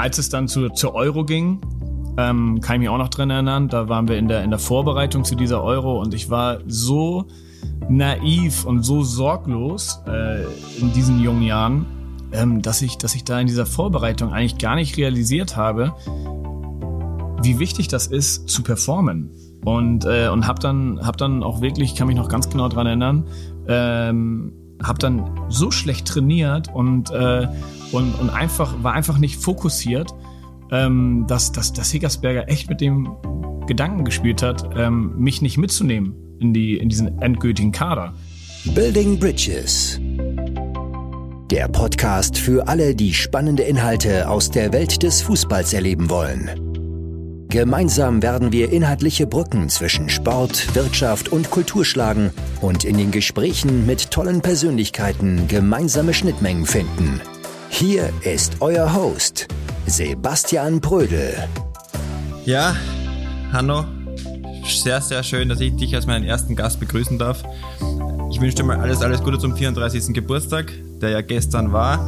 als es dann zu, zur Euro ging, ähm, kann ich mich auch noch dran erinnern, da waren wir in der, in der Vorbereitung zu dieser Euro und ich war so naiv und so sorglos äh, in diesen jungen Jahren, ähm, dass, ich, dass ich da in dieser Vorbereitung eigentlich gar nicht realisiert habe, wie wichtig das ist, zu performen. Und, äh, und habe dann, hab dann auch wirklich, kann mich noch ganz genau dran erinnern, ähm, habe dann so schlecht trainiert und, äh, und, und einfach, war einfach nicht fokussiert, ähm, dass, dass, dass Hickersberger echt mit dem Gedanken gespielt hat, ähm, mich nicht mitzunehmen in, die, in diesen endgültigen Kader. Building Bridges. Der Podcast für alle, die spannende Inhalte aus der Welt des Fußballs erleben wollen. Gemeinsam werden wir inhaltliche Brücken zwischen Sport, Wirtschaft und Kultur schlagen und in den Gesprächen mit tollen Persönlichkeiten gemeinsame Schnittmengen finden. Hier ist euer Host, Sebastian Brödel. Ja, Hanno, sehr, sehr schön, dass ich dich als meinen ersten Gast begrüßen darf. Ich wünsche dir mal alles, alles Gute zum 34. Geburtstag, der ja gestern war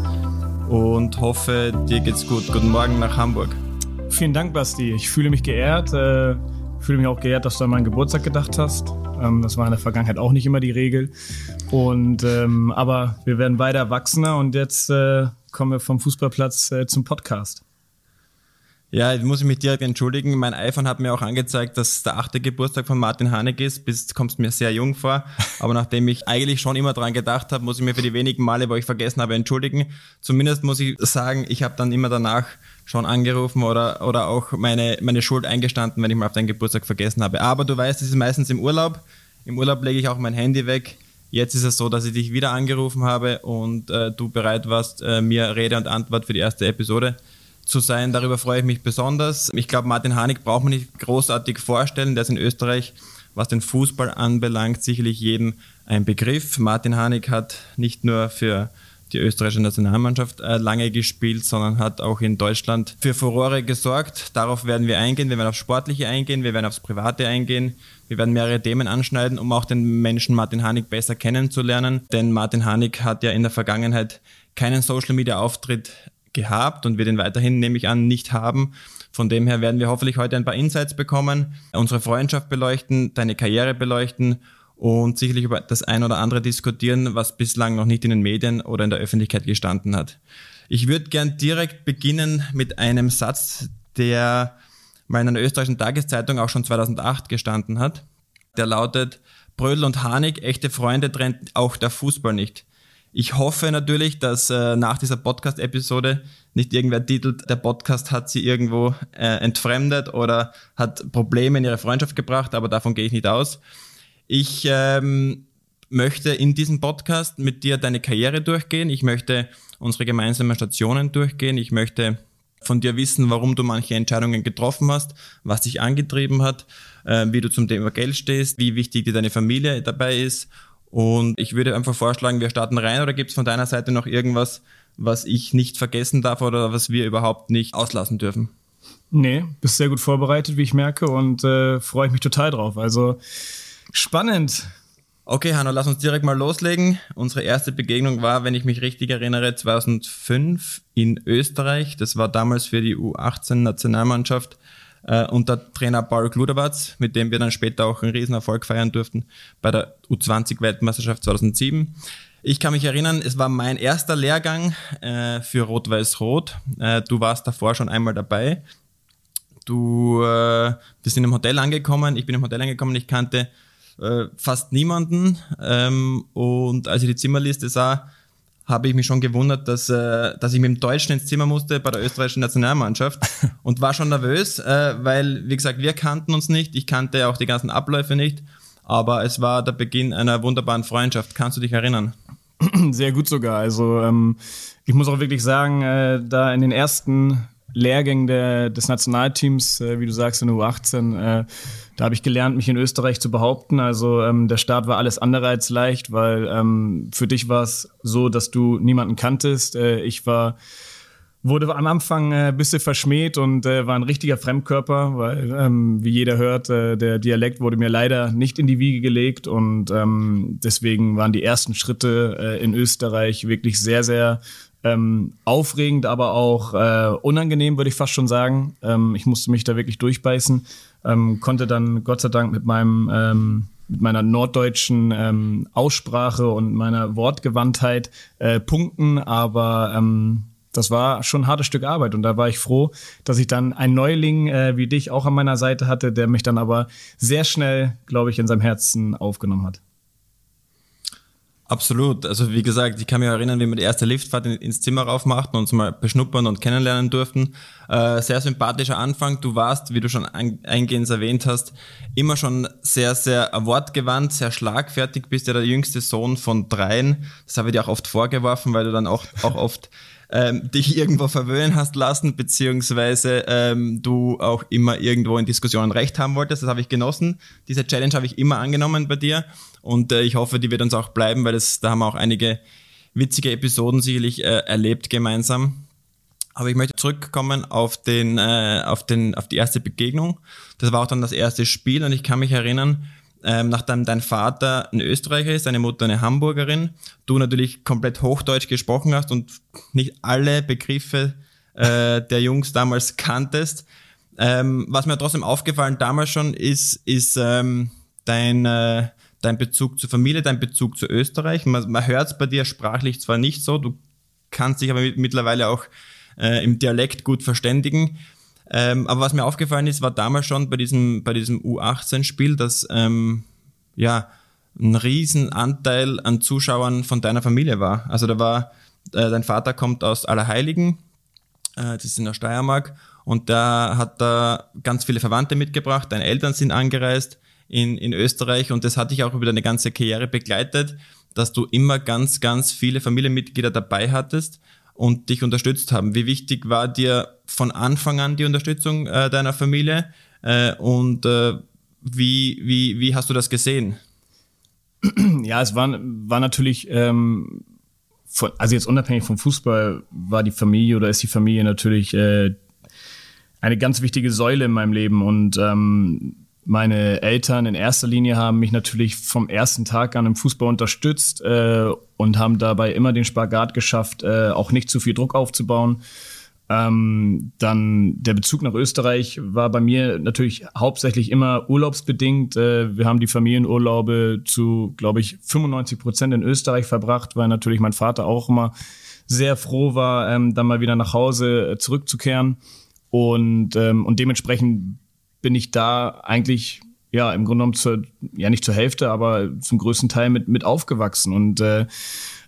und hoffe, dir geht's gut. Guten Morgen nach Hamburg. Vielen Dank, Basti. Ich fühle mich geehrt. Äh, fühle mich auch geehrt, dass du an meinen Geburtstag gedacht hast. Ähm, das war in der Vergangenheit auch nicht immer die Regel. Und ähm, aber wir werden beide erwachsener und jetzt äh, kommen wir vom Fußballplatz äh, zum Podcast. Ja, ich muss mich direkt entschuldigen. Mein iPhone hat mir auch angezeigt, dass der achte Geburtstag von Martin Haneck ist. Bis kommst mir sehr jung vor. Aber nachdem ich eigentlich schon immer dran gedacht habe, muss ich mir für die wenigen Male, wo ich vergessen habe, entschuldigen. Zumindest muss ich sagen, ich habe dann immer danach schon angerufen oder, oder auch meine, meine Schuld eingestanden, wenn ich mal auf deinen Geburtstag vergessen habe. Aber du weißt, es ist meistens im Urlaub. Im Urlaub lege ich auch mein Handy weg. Jetzt ist es so, dass ich dich wieder angerufen habe und äh, du bereit warst, äh, mir Rede und Antwort für die erste Episode zu sein. Darüber freue ich mich besonders. Ich glaube, Martin Hanig braucht man nicht großartig vorstellen. Der ist in Österreich, was den Fußball anbelangt, sicherlich jedem ein Begriff. Martin Hanig hat nicht nur für die österreichische Nationalmannschaft äh, lange gespielt, sondern hat auch in Deutschland für Furore gesorgt. Darauf werden wir eingehen. Wir werden aufs Sportliche eingehen, wir werden aufs Private eingehen. Wir werden mehrere Themen anschneiden, um auch den Menschen Martin Hanig besser kennenzulernen. Denn Martin Hanig hat ja in der Vergangenheit keinen Social-Media-Auftritt gehabt und wird ihn weiterhin, nehme ich an, nicht haben. Von dem her werden wir hoffentlich heute ein paar Insights bekommen, unsere Freundschaft beleuchten, deine Karriere beleuchten und sicherlich über das ein oder andere diskutieren, was bislang noch nicht in den Medien oder in der Öffentlichkeit gestanden hat. Ich würde gern direkt beginnen mit einem Satz, der mal in einer österreichischen Tageszeitung auch schon 2008 gestanden hat. Der lautet, Brödel und Hanig, echte Freunde trennt auch der Fußball nicht. Ich hoffe natürlich, dass äh, nach dieser Podcast-Episode nicht irgendwer titelt, der Podcast hat sie irgendwo äh, entfremdet oder hat Probleme in ihre Freundschaft gebracht, aber davon gehe ich nicht aus. Ich ähm, möchte in diesem Podcast mit dir deine Karriere durchgehen. Ich möchte unsere gemeinsamen Stationen durchgehen. Ich möchte von dir wissen, warum du manche Entscheidungen getroffen hast, was dich angetrieben hat, äh, wie du zum Thema Geld stehst, wie wichtig dir deine Familie dabei ist. Und ich würde einfach vorschlagen, wir starten rein oder gibt es von deiner Seite noch irgendwas, was ich nicht vergessen darf oder was wir überhaupt nicht auslassen dürfen? Nee, bist sehr gut vorbereitet, wie ich merke, und äh, freue ich mich total drauf. Also Spannend. Okay, Hanno, lass uns direkt mal loslegen. Unsere erste Begegnung war, wenn ich mich richtig erinnere, 2005 in Österreich. Das war damals für die U18-Nationalmannschaft äh, unter Trainer Paul Kluderwatz, mit dem wir dann später auch einen Riesenerfolg feiern durften bei der U20-Weltmeisterschaft 2007. Ich kann mich erinnern, es war mein erster Lehrgang äh, für Rot-Weiß-Rot. Äh, du warst davor schon einmal dabei. Du, äh, wir sind im Hotel angekommen, ich bin im Hotel angekommen, ich kannte äh, fast niemanden. Ähm, und als ich die Zimmerliste sah, habe ich mich schon gewundert, dass, äh, dass ich mit dem Deutschen ins Zimmer musste bei der österreichischen Nationalmannschaft und war schon nervös, äh, weil, wie gesagt, wir kannten uns nicht, ich kannte auch die ganzen Abläufe nicht, aber es war der Beginn einer wunderbaren Freundschaft. Kannst du dich erinnern? Sehr gut sogar. Also ähm, ich muss auch wirklich sagen, äh, da in den ersten Lehrgängen der, des Nationalteams, äh, wie du sagst, in der U18, äh, da habe ich gelernt, mich in Österreich zu behaupten. Also ähm, der Start war alles andere als leicht, weil ähm, für dich war es so, dass du niemanden kanntest. Äh, ich war wurde am Anfang äh, ein bisschen verschmäht und äh, war ein richtiger Fremdkörper, weil, ähm, wie jeder hört, äh, der Dialekt wurde mir leider nicht in die Wiege gelegt und ähm, deswegen waren die ersten Schritte äh, in Österreich wirklich sehr, sehr ähm, aufregend, aber auch äh, unangenehm, würde ich fast schon sagen. Ähm, ich musste mich da wirklich durchbeißen, ähm, konnte dann Gott sei Dank mit meinem ähm, mit meiner norddeutschen ähm, Aussprache und meiner Wortgewandtheit äh, punkten, aber ähm, das war schon ein hartes Stück Arbeit und da war ich froh, dass ich dann einen Neuling äh, wie dich auch an meiner Seite hatte, der mich dann aber sehr schnell, glaube ich, in seinem Herzen aufgenommen hat. Absolut. Also wie gesagt, ich kann mich erinnern, wie wir die erste Liftfahrt ins Zimmer raufmachten und uns mal beschnuppern und kennenlernen durften. Äh, sehr sympathischer Anfang. Du warst, wie du schon eingehend erwähnt hast, immer schon sehr, sehr wortgewandt, sehr schlagfertig, bist ja der jüngste Sohn von dreien. Das habe ich dir auch oft vorgeworfen, weil du dann auch, auch oft ähm, dich irgendwo verwöhnen hast lassen, beziehungsweise ähm, du auch immer irgendwo in Diskussionen recht haben wolltest. Das habe ich genossen. Diese Challenge habe ich immer angenommen bei dir und äh, ich hoffe, die wird uns auch bleiben, weil das, da haben wir auch einige witzige Episoden sicherlich äh, erlebt gemeinsam. Aber ich möchte zurückkommen auf den, äh, auf den, auf die erste Begegnung. Das war auch dann das erste Spiel und ich kann mich erinnern, ähm, nachdem dein Vater ein Österreicher ist, deine Mutter eine Hamburgerin, du natürlich komplett Hochdeutsch gesprochen hast und nicht alle Begriffe äh, der Jungs damals kanntest. Ähm, was mir trotzdem aufgefallen damals schon ist, ist ähm, dein, äh, dein Bezug zur Familie, dein Bezug zu Österreich. Man, man hört es bei dir sprachlich zwar nicht so, du kannst dich aber mit, mittlerweile auch äh, im Dialekt gut verständigen. Ähm, aber was mir aufgefallen ist, war damals schon bei diesem, bei diesem U18-Spiel, dass ähm, ja ein Riesenanteil an Zuschauern von deiner Familie war. Also da war, äh, dein Vater kommt aus Allerheiligen, äh, das ist in der Steiermark, und da hat da ganz viele Verwandte mitgebracht, deine Eltern sind angereist in, in Österreich und das hat dich auch über deine ganze Karriere begleitet, dass du immer ganz, ganz viele Familienmitglieder dabei hattest und dich unterstützt haben. Wie wichtig war dir von Anfang an die Unterstützung äh, deiner Familie äh, und äh, wie, wie, wie hast du das gesehen? Ja, es war, war natürlich, ähm, von, also jetzt unabhängig vom Fußball, war die Familie oder ist die Familie natürlich äh, eine ganz wichtige Säule in meinem Leben und ähm, meine Eltern in erster Linie haben mich natürlich vom ersten Tag an im Fußball unterstützt äh, und haben dabei immer den Spagat geschafft, äh, auch nicht zu viel Druck aufzubauen. Ähm, dann der Bezug nach Österreich war bei mir natürlich hauptsächlich immer urlaubsbedingt. Äh, wir haben die Familienurlaube zu, glaube ich, 95 Prozent in Österreich verbracht, weil natürlich mein Vater auch immer sehr froh war, ähm, dann mal wieder nach Hause äh, zurückzukehren. Und, ähm, und dementsprechend bin ich da eigentlich ja im Grunde genommen zur, ja nicht zur Hälfte, aber zum größten Teil mit, mit aufgewachsen und äh,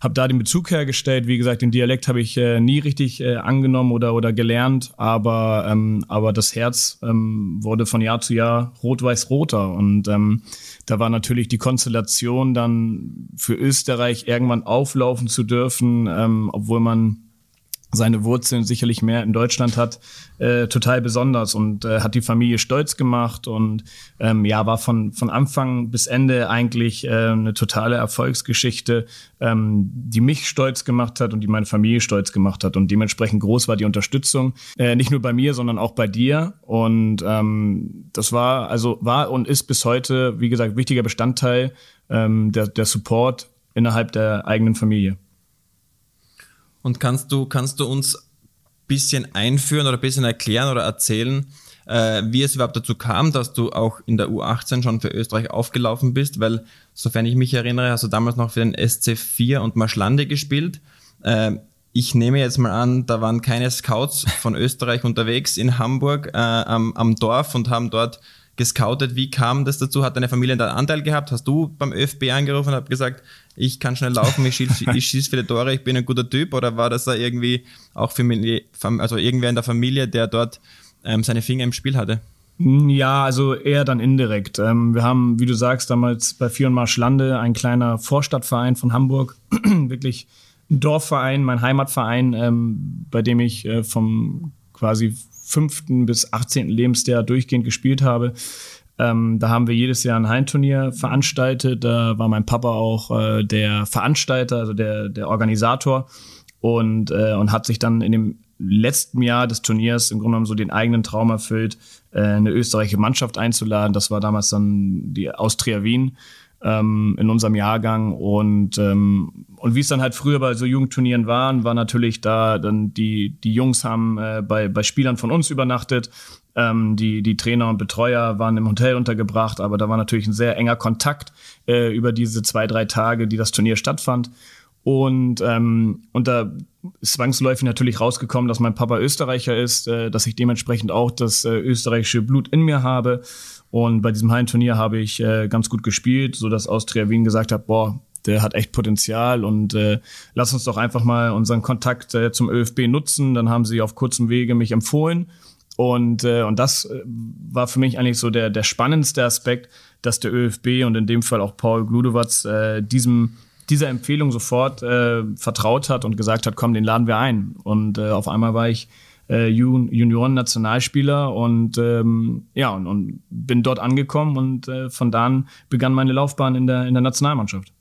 habe da den Bezug hergestellt. Wie gesagt, den Dialekt habe ich äh, nie richtig äh, angenommen oder, oder gelernt, aber, ähm, aber das Herz ähm, wurde von Jahr zu Jahr rot-weiß-roter und ähm, da war natürlich die Konstellation dann für Österreich irgendwann auflaufen zu dürfen, ähm, obwohl man seine Wurzeln sicherlich mehr in Deutschland hat, äh, total besonders und äh, hat die Familie stolz gemacht und ähm, ja, war von, von Anfang bis Ende eigentlich äh, eine totale Erfolgsgeschichte, ähm, die mich stolz gemacht hat und die meine Familie stolz gemacht hat. Und dementsprechend groß war die Unterstützung, äh, nicht nur bei mir, sondern auch bei dir. Und ähm, das war, also war und ist bis heute, wie gesagt, wichtiger Bestandteil ähm, der, der Support innerhalb der eigenen Familie. Und kannst du, kannst du uns bisschen einführen oder bisschen erklären oder erzählen, äh, wie es überhaupt dazu kam, dass du auch in der U18 schon für Österreich aufgelaufen bist, weil, sofern ich mich erinnere, hast du damals noch für den SC4 und Marschlande gespielt. Äh, ich nehme jetzt mal an, da waren keine Scouts von Österreich unterwegs in Hamburg äh, am, am Dorf und haben dort gescoutet. Wie kam das dazu? Hat deine Familie da Anteil gehabt? Hast du beim ÖFB angerufen und hab gesagt, ich kann schnell laufen, ich schieße schieß viele Tore, ich bin ein guter Typ? Oder war das da irgendwie auch Familie, also irgendwer in der Familie, der dort ähm, seine Finger im Spiel hatte? Ja, also eher dann indirekt. Ähm, wir haben, wie du sagst, damals bei Vier und Marsch Lande, ein kleiner Vorstadtverein von Hamburg, wirklich ein Dorfverein, mein Heimatverein, ähm, bei dem ich äh, vom quasi fünften bis achtzehnten Lebensjahr durchgehend gespielt habe. Ähm, da haben wir jedes Jahr ein Heimturnier veranstaltet. Da war mein Papa auch äh, der Veranstalter, also der, der Organisator und, äh, und hat sich dann in dem letzten Jahr des Turniers im Grunde genommen so den eigenen Traum erfüllt, äh, eine österreichische Mannschaft einzuladen. Das war damals dann die Austria Wien ähm, in unserem Jahrgang und ähm, und wie es dann halt früher bei so Jugendturnieren waren, war natürlich da dann die die Jungs haben äh, bei bei Spielern von uns übernachtet. Ähm, die die Trainer und Betreuer waren im Hotel untergebracht, aber da war natürlich ein sehr enger Kontakt äh, über diese zwei drei Tage, die das Turnier stattfand. Und, ähm, und da ist zwangsläufig natürlich rausgekommen, dass mein Papa Österreicher ist, äh, dass ich dementsprechend auch das äh, österreichische Blut in mir habe. Und bei diesem Hallenturnier habe ich äh, ganz gut gespielt, so dass Austria Wien gesagt hat, boah, der hat echt Potenzial und äh, lass uns doch einfach mal unseren Kontakt äh, zum ÖFB nutzen. Dann haben sie auf kurzem Wege mich empfohlen. Und, äh, und das äh, war für mich eigentlich so der, der spannendste Aspekt, dass der ÖFB und in dem Fall auch Paul Gludowatz äh, diesem dieser Empfehlung sofort äh, vertraut hat und gesagt hat, komm, den laden wir ein. Und äh, auf einmal war ich äh, Junioren-Nationalspieler und ähm, ja und, und bin dort angekommen und äh, von da an begann meine Laufbahn in der in der Nationalmannschaft.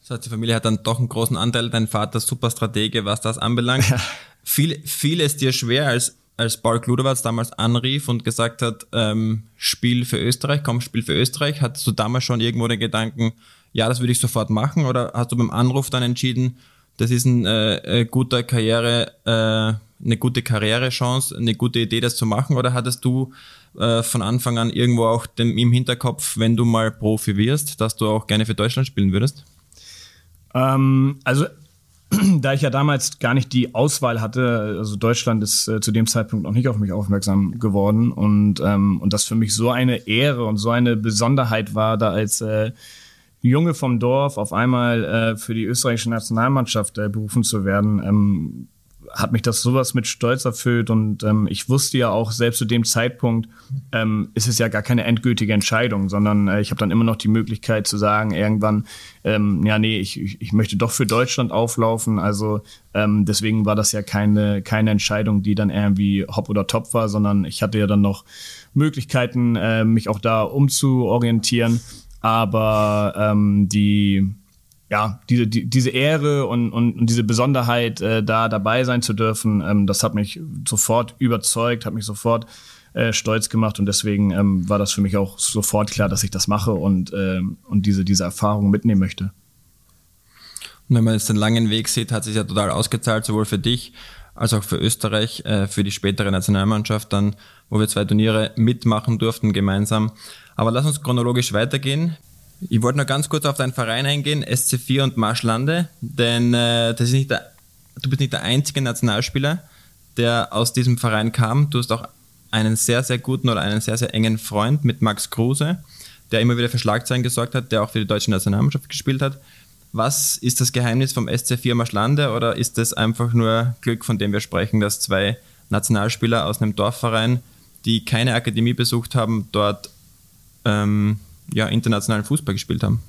Das heißt, die Familie hat dann doch einen großen Anteil. Dein Vater super Stratege, was das anbelangt. Ja. Viel, fiel es dir schwer, als als Paul Kludowatz damals anrief und gesagt hat, ähm, Spiel für Österreich, komm, Spiel für Österreich, hattest du damals schon irgendwo den Gedanken, ja, das würde ich sofort machen? Oder hast du beim Anruf dann entschieden, das ist ein äh, guter Karriere, äh, eine gute Karrierechance, eine gute Idee, das zu machen? Oder hattest du äh, von Anfang an irgendwo auch dem, im Hinterkopf, wenn du mal Profi wirst, dass du auch gerne für Deutschland spielen würdest? Ähm, also da ich ja damals gar nicht die Auswahl hatte, also Deutschland ist äh, zu dem Zeitpunkt noch nicht auf mich aufmerksam geworden und, ähm, und das für mich so eine Ehre und so eine Besonderheit war, da als äh, Junge vom Dorf auf einmal äh, für die österreichische Nationalmannschaft äh, berufen zu werden, ähm, hat mich das sowas mit Stolz erfüllt und ähm, ich wusste ja auch selbst zu dem Zeitpunkt ähm, ist es ja gar keine endgültige Entscheidung, sondern äh, ich habe dann immer noch die Möglichkeit zu sagen irgendwann ähm, ja nee ich, ich, möchte doch für Deutschland auflaufen. Also ähm, deswegen war das ja keine keine Entscheidung die dann irgendwie hopp oder top war sondern ich hatte ja dann noch Möglichkeiten äh, mich auch da umzuorientieren aber ähm, die ja, diese, die, diese Ehre und, und, und diese Besonderheit, äh, da dabei sein zu dürfen, ähm, das hat mich sofort überzeugt, hat mich sofort äh, stolz gemacht und deswegen ähm, war das für mich auch sofort klar, dass ich das mache und, äh, und diese, diese Erfahrung mitnehmen möchte. Und wenn man jetzt den langen Weg sieht, hat sich ja total ausgezahlt, sowohl für dich als auch für Österreich, äh, für die spätere Nationalmannschaft dann, wo wir zwei Turniere mitmachen durften gemeinsam. Aber lass uns chronologisch weitergehen. Ich wollte noch ganz kurz auf deinen Verein eingehen, SC4 und Marschlande, denn äh, das ist nicht der, du bist nicht der einzige Nationalspieler, der aus diesem Verein kam. Du hast auch einen sehr, sehr guten oder einen sehr, sehr engen Freund mit Max Kruse, der immer wieder für Schlagzeilen gesorgt hat, der auch für die deutsche Nationalmannschaft gespielt hat. Was ist das Geheimnis vom SC4 Marschlande oder ist das einfach nur Glück, von dem wir sprechen, dass zwei Nationalspieler aus einem Dorfverein, die keine Akademie besucht haben, dort ähm, ja, internationalen Fußball gespielt haben.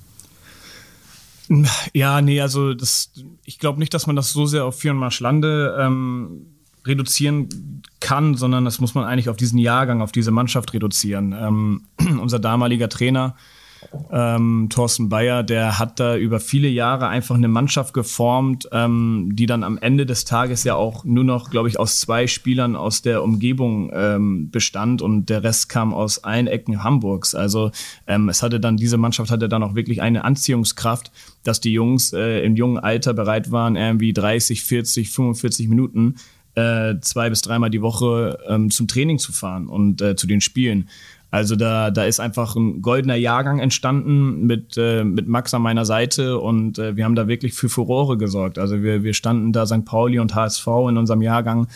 Ja, nee, also das, ich glaube nicht, dass man das so sehr auf Vier und Marschlande ähm, reduzieren kann, sondern das muss man eigentlich auf diesen Jahrgang, auf diese Mannschaft reduzieren. Ähm, unser damaliger Trainer ähm, Thorsten Bayer, der hat da über viele Jahre einfach eine Mannschaft geformt, ähm, die dann am Ende des Tages ja auch nur noch, glaube ich, aus zwei Spielern aus der Umgebung ähm, bestand und der Rest kam aus allen Ecken Hamburgs. Also ähm, es hatte dann, diese Mannschaft hatte dann auch wirklich eine Anziehungskraft, dass die Jungs äh, im jungen Alter bereit waren, irgendwie 30, 40, 45 Minuten äh, zwei bis dreimal die Woche ähm, zum Training zu fahren und äh, zu den Spielen. Also da, da ist einfach ein goldener Jahrgang entstanden mit, äh, mit Max an meiner Seite und äh, wir haben da wirklich für Furore gesorgt. Also wir, wir standen da St. Pauli und HSV in unserem Jahrgang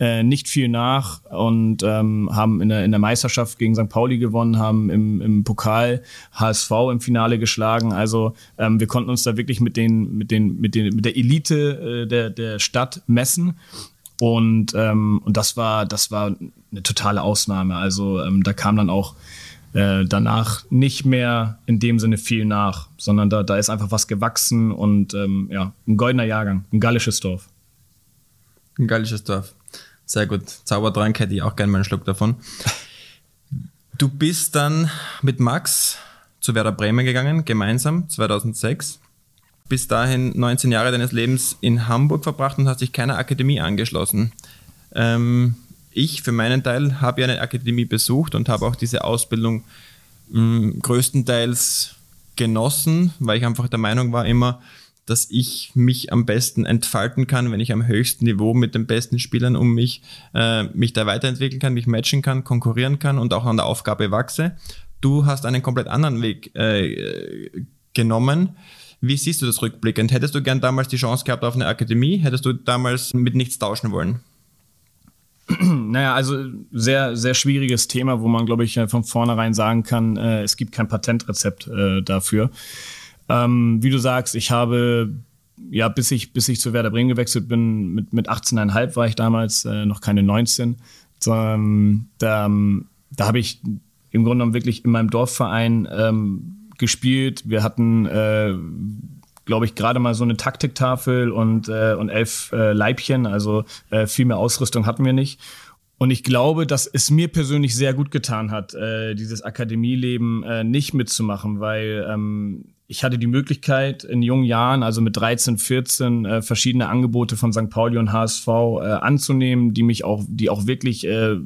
äh, nicht viel nach und ähm, haben in der, in der Meisterschaft gegen St. Pauli gewonnen, haben im, im Pokal HSV im Finale geschlagen. Also ähm, wir konnten uns da wirklich mit den, mit den, mit den, mit der Elite äh, der, der Stadt messen. Und, ähm, und das war, das war eine totale Ausnahme. Also ähm, da kam dann auch äh, danach nicht mehr in dem Sinne viel nach, sondern da, da ist einfach was gewachsen und ähm, ja, ein goldener Jahrgang, ein gallisches Dorf. Ein gallisches Dorf. Sehr gut. Zaubertrank hätte ich auch gerne mal einen Schluck davon. Du bist dann mit Max zu Werder Bremen gegangen, gemeinsam, 2006. bis dahin 19 Jahre deines Lebens in Hamburg verbracht und hast dich keiner Akademie angeschlossen. Ähm, ich für meinen Teil habe ja eine Akademie besucht und habe auch diese Ausbildung mh, mm, größtenteils genossen, weil ich einfach der Meinung war immer, dass ich mich am besten entfalten kann, wenn ich am höchsten Niveau mit den besten Spielern um mich, äh, mich da weiterentwickeln kann, mich matchen kann, konkurrieren kann und auch an der Aufgabe wachse. Du hast einen komplett anderen Weg äh, genommen. Wie siehst du das rückblickend? Hättest du gern damals die Chance gehabt auf eine Akademie? Hättest du damals mit nichts tauschen wollen? Naja, also sehr, sehr schwieriges Thema, wo man, glaube ich, von vornherein sagen kann, äh, es gibt kein Patentrezept äh, dafür. Ähm, wie du sagst, ich habe ja, bis ich, bis ich zu Werder Bremen gewechselt bin, mit, mit 18,5 war ich damals, äh, noch keine 19. Ähm, da da habe ich im Grunde genommen wirklich in meinem Dorfverein ähm, gespielt. Wir hatten, äh, glaube ich, gerade mal so eine Taktiktafel und, äh, und elf äh, Leibchen, also äh, viel mehr Ausrüstung hatten wir nicht. Und ich glaube, dass es mir persönlich sehr gut getan hat, äh, dieses Akademieleben äh, nicht mitzumachen, weil ähm, ich hatte die Möglichkeit in jungen Jahren, also mit 13, 14, äh, verschiedene Angebote von St. Pauli und HSV äh, anzunehmen, die mich auch, die auch wirklich äh,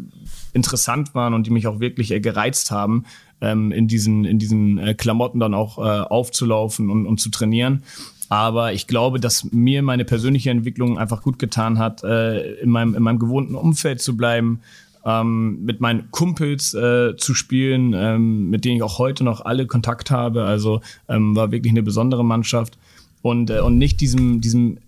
interessant waren und die mich auch wirklich äh, gereizt haben, ähm, in diesen, in diesen äh, Klamotten dann auch äh, aufzulaufen und, und zu trainieren. Aber ich glaube, dass mir meine persönliche Entwicklung einfach gut getan hat, äh, in, meinem, in meinem gewohnten Umfeld zu bleiben, ähm, mit meinen Kumpels äh, zu spielen, ähm, mit denen ich auch heute noch alle Kontakt habe. Also ähm, war wirklich eine besondere Mannschaft und, äh, und nicht diesem, diesem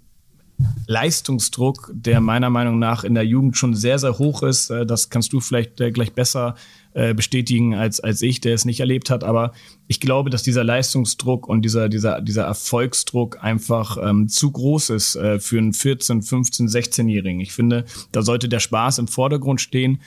Leistungsdruck, der meiner Meinung nach in der Jugend schon sehr, sehr hoch ist. Äh, das kannst du vielleicht äh, gleich besser äh, bestätigen als, als ich, der es nicht erlebt hat. Aber ich glaube, dass dieser Leistungsdruck und dieser, dieser, dieser Erfolgsdruck einfach ähm, zu groß ist äh, für einen 14, 15, 16-Jährigen. Ich finde, da sollte der Spaß im Vordergrund stehen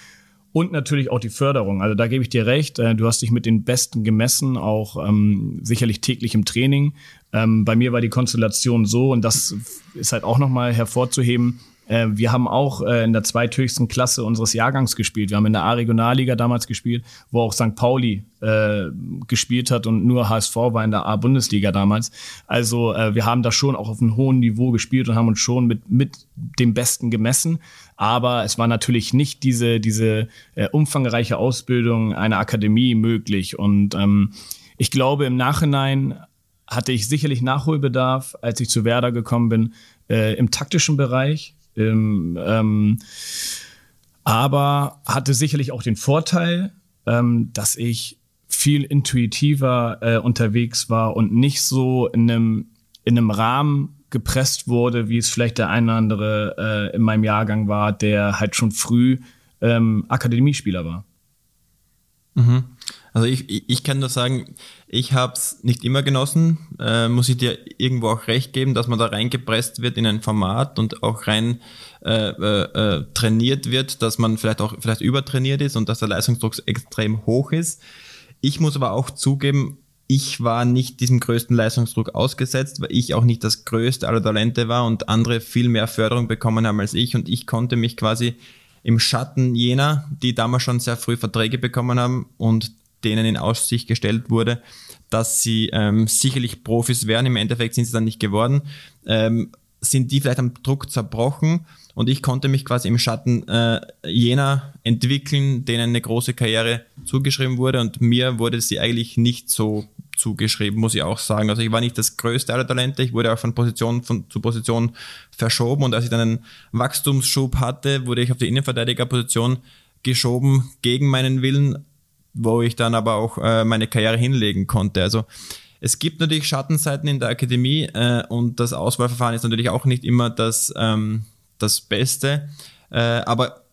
und natürlich auch die Förderung. Also da gebe ich dir recht. Äh, du hast dich mit den Besten gemessen, auch ähm, sicherlich täglich im Training. Ähm, bei mir war die Konstellation so, und das ist halt auch nochmal hervorzuheben, äh, wir haben auch äh, in der zweithöchsten Klasse unseres Jahrgangs gespielt. Wir haben in der A-Regionalliga damals gespielt, wo auch St. Pauli äh, gespielt hat und nur HSV war in der A-Bundesliga damals. Also äh, wir haben da schon auch auf einem hohen Niveau gespielt und haben uns schon mit, mit dem Besten gemessen. Aber es war natürlich nicht diese, diese äh, umfangreiche Ausbildung einer Akademie möglich. Und ähm, ich glaube, im Nachhinein hatte ich sicherlich Nachholbedarf, als ich zu Werder gekommen bin, äh, im taktischen Bereich. Im, ähm, aber hatte sicherlich auch den Vorteil, ähm, dass ich viel intuitiver äh, unterwegs war und nicht so in einem, in einem Rahmen gepresst wurde, wie es vielleicht der eine oder andere äh, in meinem Jahrgang war, der halt schon früh ähm, Akademiespieler war. Mhm. Also ich, ich, kann nur sagen, ich habe es nicht immer genossen, äh, muss ich dir irgendwo auch recht geben, dass man da reingepresst wird in ein Format und auch rein äh, äh, äh, trainiert wird, dass man vielleicht auch vielleicht übertrainiert ist und dass der Leistungsdruck extrem hoch ist. Ich muss aber auch zugeben, ich war nicht diesem größten Leistungsdruck ausgesetzt, weil ich auch nicht das größte aller Talente war und andere viel mehr Förderung bekommen haben als ich und ich konnte mich quasi im Schatten jener, die damals schon sehr früh Verträge bekommen haben und denen in Aussicht gestellt wurde, dass sie ähm, sicherlich Profis wären. Im Endeffekt sind sie dann nicht geworden. Ähm, sind die vielleicht am Druck zerbrochen und ich konnte mich quasi im Schatten äh, jener entwickeln, denen eine große Karriere zugeschrieben wurde und mir wurde sie eigentlich nicht so zugeschrieben, muss ich auch sagen. Also ich war nicht das größte aller Talente, ich wurde auch von Position von, zu Position verschoben und als ich dann einen Wachstumsschub hatte, wurde ich auf die Innenverteidigerposition geschoben gegen meinen Willen, wo ich dann aber auch äh, meine Karriere hinlegen konnte. Also es gibt natürlich Schattenseiten in der Akademie äh, und das Auswahlverfahren ist natürlich auch nicht immer das, ähm, das Beste. Äh, aber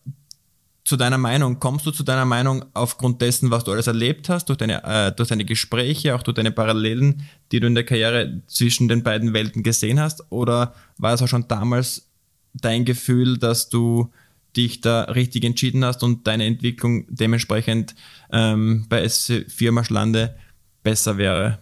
zu deiner Meinung, kommst du zu deiner Meinung aufgrund dessen, was du alles erlebt hast, durch deine, äh, durch deine Gespräche, auch durch deine Parallelen, die du in der Karriere zwischen den beiden Welten gesehen hast? Oder war es auch schon damals dein Gefühl, dass du dich da richtig entschieden hast und deine Entwicklung dementsprechend ähm, bei SC Firma Schlande besser wäre?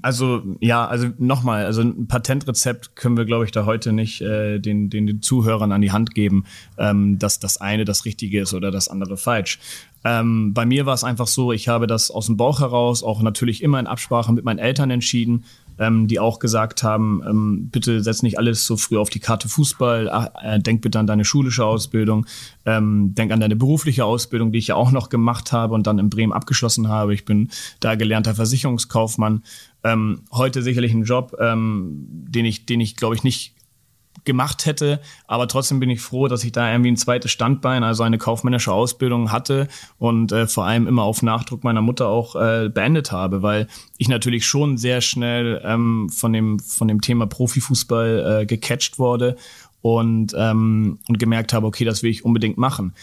Also ja, also nochmal, also ein Patentrezept können wir, glaube ich, da heute nicht äh, den, den, den Zuhörern an die Hand geben, ähm, dass das eine das Richtige ist oder das andere falsch. Ähm, bei mir war es einfach so, ich habe das aus dem Bauch heraus, auch natürlich immer in Absprache mit meinen Eltern entschieden, ähm, die auch gesagt haben, ähm, bitte setz nicht alles so früh auf die Karte Fußball, ach, äh, denk bitte an deine schulische Ausbildung, ähm, denk an deine berufliche Ausbildung, die ich ja auch noch gemacht habe und dann in Bremen abgeschlossen habe. Ich bin da gelernter Versicherungskaufmann. Ähm, heute sicherlich ein Job, ähm, den ich, den ich glaube ich nicht gemacht hätte. Aber trotzdem bin ich froh, dass ich da irgendwie ein zweites Standbein, also eine kaufmännische Ausbildung hatte und äh, vor allem immer auf Nachdruck meiner Mutter auch äh, beendet habe, weil ich natürlich schon sehr schnell ähm, von, dem, von dem Thema Profifußball äh, gecatcht wurde und, ähm, und gemerkt habe, okay, das will ich unbedingt machen.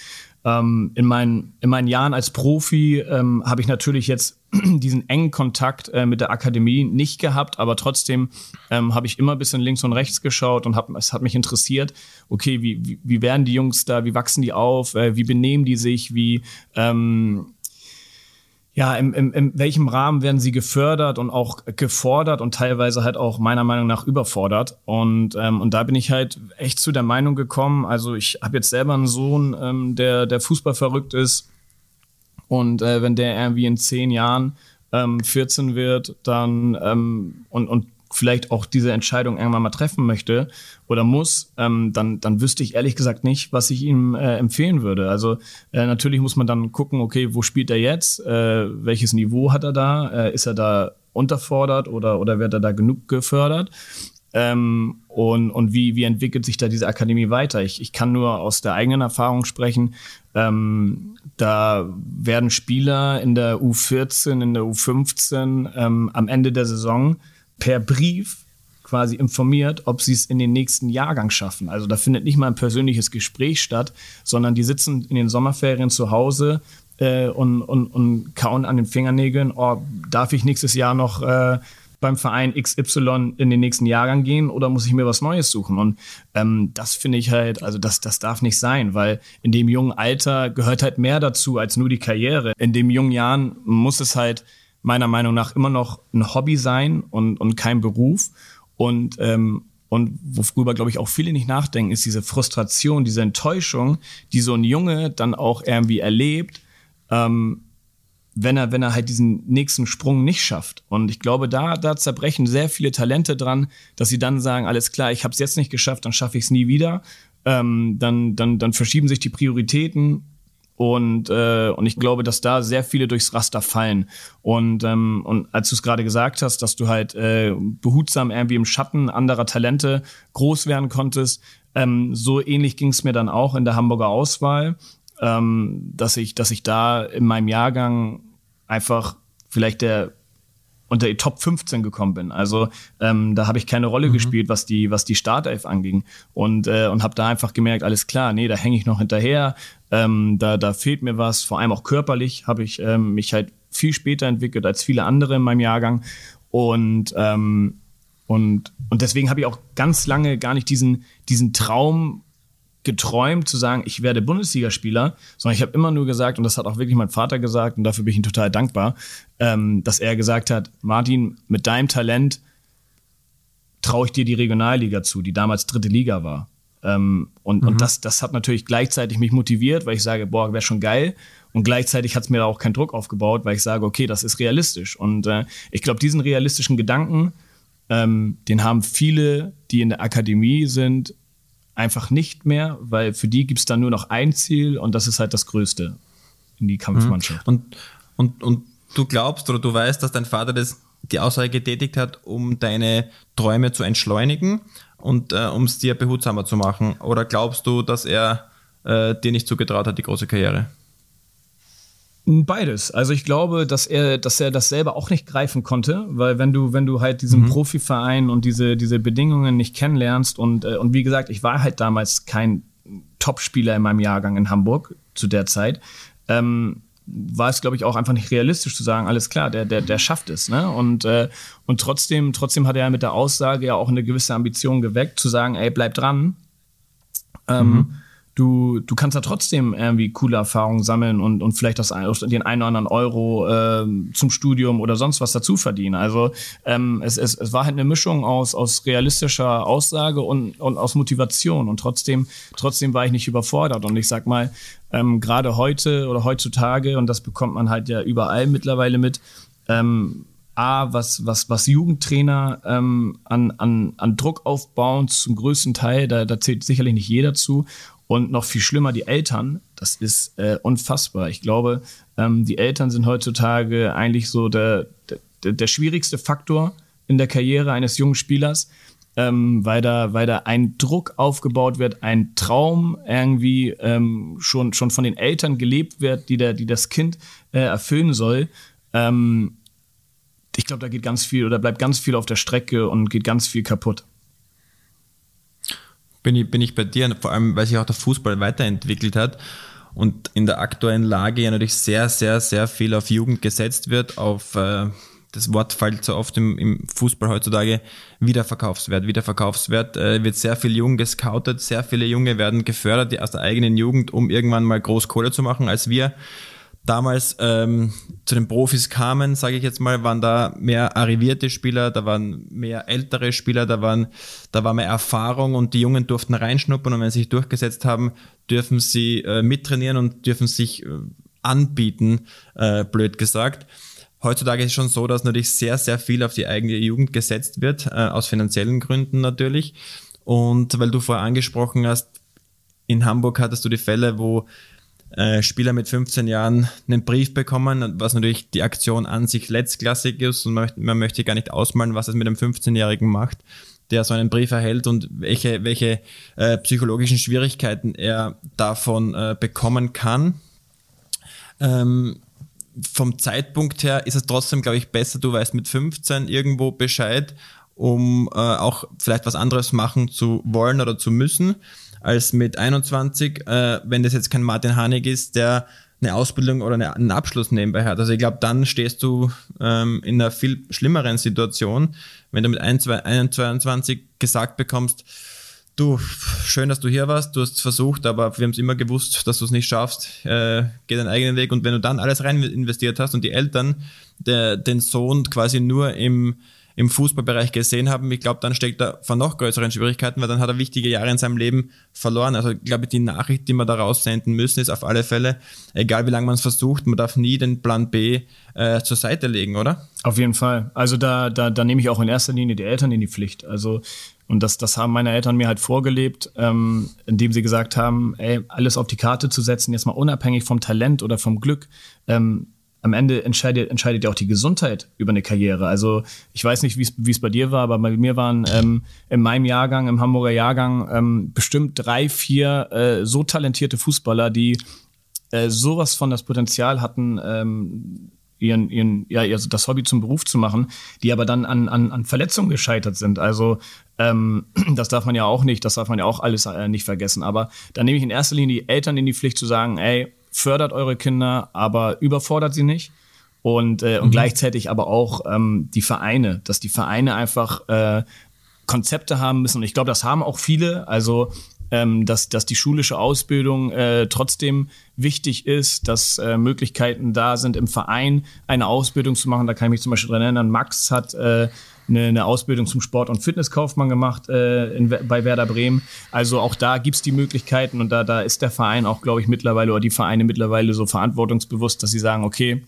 Ähm, in, meinen, in meinen Jahren als Profi ähm, habe ich natürlich jetzt diesen engen Kontakt äh, mit der Akademie nicht gehabt, aber trotzdem ähm, habe ich immer ein bisschen links und rechts geschaut und hab, es hat mich interessiert, okay, wie, wie, wie werden die Jungs da, wie wachsen die auf, äh, wie benehmen die sich, wie, ähm, ja, in, in, in welchem Rahmen werden sie gefördert und auch gefordert und teilweise halt auch meiner Meinung nach überfordert. Und, ähm, und da bin ich halt echt zu der Meinung gekommen, also ich habe jetzt selber einen Sohn, ähm, der, der Fußball verrückt ist. Und äh, wenn der irgendwie in zehn Jahren ähm, 14 wird, dann ähm, und, und vielleicht auch diese Entscheidung irgendwann mal treffen möchte oder muss, ähm, dann, dann wüsste ich ehrlich gesagt nicht, was ich ihm äh, empfehlen würde. Also äh, natürlich muss man dann gucken, okay, wo spielt er jetzt? Äh, welches Niveau hat er da? Äh, ist er da unterfordert oder, oder wird er da genug gefördert? Ähm, und und wie, wie entwickelt sich da diese Akademie weiter? Ich, ich kann nur aus der eigenen Erfahrung sprechen. Ähm, da werden Spieler in der U14, in der U15 ähm, am Ende der Saison per Brief quasi informiert, ob sie es in den nächsten Jahrgang schaffen. Also da findet nicht mal ein persönliches Gespräch statt, sondern die sitzen in den Sommerferien zu Hause äh, und, und, und kauen an den Fingernägeln, oh, darf ich nächstes Jahr noch äh, beim Verein XY in den nächsten Jahrgang gehen oder muss ich mir was Neues suchen? Und ähm, das finde ich halt, also das, das darf nicht sein, weil in dem jungen Alter gehört halt mehr dazu als nur die Karriere. In dem jungen Jahren muss es halt meiner Meinung nach immer noch ein Hobby sein und, und kein Beruf. Und, ähm, und worüber, glaube ich, auch viele nicht nachdenken, ist diese Frustration, diese Enttäuschung, die so ein Junge dann auch irgendwie erlebt, ähm, wenn er, wenn er halt diesen nächsten Sprung nicht schafft. Und ich glaube, da, da zerbrechen sehr viele Talente dran, dass sie dann sagen, alles klar, ich habe es jetzt nicht geschafft, dann schaffe ich es nie wieder. Ähm, dann, dann, dann verschieben sich die Prioritäten und, äh, und ich glaube, dass da sehr viele durchs Raster fallen. Und, ähm, und als du es gerade gesagt hast, dass du halt äh, behutsam irgendwie im Schatten anderer Talente groß werden konntest, ähm, so ähnlich ging es mir dann auch in der Hamburger Auswahl, ähm, dass ich, dass ich da in meinem Jahrgang einfach vielleicht der unter die Top 15 gekommen bin. Also ähm, da habe ich keine Rolle mhm. gespielt, was die, was die Startelf anging. Und, äh, und habe da einfach gemerkt, alles klar, nee, da hänge ich noch hinterher, ähm, da, da fehlt mir was, vor allem auch körperlich habe ich ähm, mich halt viel später entwickelt als viele andere in meinem Jahrgang. Und, ähm, und, und deswegen habe ich auch ganz lange gar nicht diesen, diesen Traum geträumt zu sagen, ich werde Bundesligaspieler, sondern ich habe immer nur gesagt, und das hat auch wirklich mein Vater gesagt, und dafür bin ich ihm total dankbar, ähm, dass er gesagt hat, Martin, mit deinem Talent traue ich dir die Regionalliga zu, die damals dritte Liga war. Ähm, und, mhm. und das, das hat natürlich gleichzeitig mich motiviert, weil ich sage, boah, wäre schon geil. Und gleichzeitig hat es mir auch keinen Druck aufgebaut, weil ich sage, okay, das ist realistisch. Und äh, ich glaube, diesen realistischen Gedanken, ähm, den haben viele, die in der Akademie sind, einfach nicht mehr, weil für die gibt es dann nur noch ein Ziel und das ist halt das Größte in die Kampfmannschaft. Mhm. Und, und, und du glaubst oder du weißt, dass dein Vater das, die Aussage getätigt hat, um deine Träume zu entschleunigen und äh, um es dir behutsamer zu machen? Oder glaubst du, dass er äh, dir nicht zugetraut hat, die große Karriere? Beides. Also ich glaube, dass er, dass er das selber auch nicht greifen konnte, weil wenn du, wenn du halt diesen mhm. Profiverein und diese, diese Bedingungen nicht kennenlernst und, äh, und wie gesagt, ich war halt damals kein Topspieler in meinem Jahrgang in Hamburg zu der Zeit, ähm, war es, glaube ich, auch einfach nicht realistisch zu sagen, alles klar, der, der, der schafft es. Ne? Und, äh, und trotzdem, trotzdem hat er mit der Aussage ja auch eine gewisse Ambition geweckt, zu sagen, ey, bleib dran. Ähm, mhm du, du kannst da trotzdem irgendwie coole Erfahrungen sammeln und, und vielleicht das, den einen oder anderen Euro äh, zum Studium oder sonst was dazu verdienen. Also ähm, es, es, es war halt eine Mischung aus, aus realistischer Aussage und, und aus Motivation. Und trotzdem, trotzdem war ich nicht überfordert. Und ich sag mal, ähm, gerade heute oder heutzutage, und das bekommt man halt ja überall mittlerweile mit, ähm, A, was, was, was Jugendtrainer ähm, an, an, an Druck aufbauen, zum größten Teil, da, da zählt sicherlich nicht jeder zu. Und noch viel schlimmer, die Eltern, das ist äh, unfassbar. Ich glaube, ähm, die Eltern sind heutzutage eigentlich so der, der, der schwierigste Faktor in der Karriere eines jungen Spielers, ähm, weil, da, weil da ein Druck aufgebaut wird, ein Traum irgendwie ähm, schon, schon von den Eltern gelebt wird, die, der, die das Kind äh, erfüllen soll. Ähm, ich glaube, da geht ganz viel oder bleibt ganz viel auf der Strecke und geht ganz viel kaputt bin ich, bin ich bei dir, vor allem weil sich auch der Fußball weiterentwickelt hat und in der aktuellen Lage ja natürlich sehr, sehr, sehr viel auf Jugend gesetzt wird, auf äh, das Wort fällt so oft im, im Fußball heutzutage, Wiederverkaufswert. Wiederverkaufswert äh, wird sehr viel Jungen gescoutet, sehr viele Junge werden gefördert die aus der eigenen Jugend, um irgendwann mal groß Kohle zu machen, als wir damals ähm, zu den Profis kamen, sage ich jetzt mal, waren da mehr arrivierte Spieler, da waren mehr ältere Spieler, da waren, da war mehr Erfahrung und die Jungen durften reinschnuppern und wenn sie sich durchgesetzt haben, dürfen sie äh, mittrainieren und dürfen sich äh, anbieten, äh, blöd gesagt. Heutzutage ist es schon so, dass natürlich sehr, sehr viel auf die eigene Jugend gesetzt wird, äh, aus finanziellen Gründen natürlich. Und weil du vorher angesprochen hast, in Hamburg hattest du die Fälle, wo äh, Spieler mit 15 Jahren einen Brief bekommen, was natürlich die Aktion an sich letztklassig ist und man möchte, man möchte gar nicht ausmalen, was es mit einem 15-Jährigen macht, der so einen Brief erhält und welche, welche äh, psychologischen Schwierigkeiten er davon äh, bekommen kann. Ähm, vom Zeitpunkt her ist es trotzdem, glaube ich, besser, du weißt mit 15 irgendwo Bescheid, um äh, auch vielleicht was anderes machen zu wollen oder zu müssen als mit 21, äh, wenn das jetzt kein Martin Hanig ist, der eine Ausbildung oder eine, einen Abschluss nebenbei hat. Also ich glaube, dann stehst du ähm, in einer viel schlimmeren Situation, wenn du mit 21 gesagt bekommst, du, schön, dass du hier warst, du hast es versucht, aber wir haben es immer gewusst, dass du es nicht schaffst, äh, geh deinen eigenen Weg und wenn du dann alles rein investiert hast und die Eltern der, den Sohn quasi nur im im Fußballbereich gesehen haben, ich glaube, dann steckt er vor noch größeren Schwierigkeiten, weil dann hat er wichtige Jahre in seinem Leben verloren. Also ich glaube, die Nachricht, die wir da raussenden müssen, ist auf alle Fälle, egal wie lange man es versucht, man darf nie den Plan B äh, zur Seite legen, oder? Auf jeden Fall. Also da, da, da nehme ich auch in erster Linie die Eltern in die Pflicht. Also und das, das haben meine Eltern mir halt vorgelebt, ähm, indem sie gesagt haben, ey, alles auf die Karte zu setzen, jetzt mal unabhängig vom Talent oder vom Glück. Ähm, am Ende entscheidet, entscheidet ja auch die Gesundheit über eine Karriere. Also ich weiß nicht, wie es bei dir war, aber bei mir waren ähm, in meinem Jahrgang, im Hamburger Jahrgang, ähm, bestimmt drei, vier äh, so talentierte Fußballer, die äh, sowas von das Potenzial hatten, ähm, ihren, ihren, ja, also das Hobby zum Beruf zu machen, die aber dann an, an, an Verletzungen gescheitert sind. Also ähm, das darf man ja auch nicht, das darf man ja auch alles äh, nicht vergessen. Aber da nehme ich in erster Linie die Eltern in die Pflicht zu sagen, ey, fördert eure Kinder, aber überfordert sie nicht. Und, äh, und mhm. gleichzeitig aber auch ähm, die Vereine, dass die Vereine einfach äh, Konzepte haben müssen. Und ich glaube, das haben auch viele. Also ähm, dass, dass die schulische Ausbildung äh, trotzdem wichtig ist, dass äh, Möglichkeiten da sind, im Verein eine Ausbildung zu machen. Da kann ich mich zum Beispiel dran erinnern, Max hat äh, eine, eine Ausbildung zum Sport- und Fitnesskaufmann gemacht äh, in, bei Werder Bremen. Also auch da gibt's die Möglichkeiten und da, da ist der Verein auch, glaube ich, mittlerweile oder die Vereine mittlerweile so verantwortungsbewusst, dass sie sagen, okay,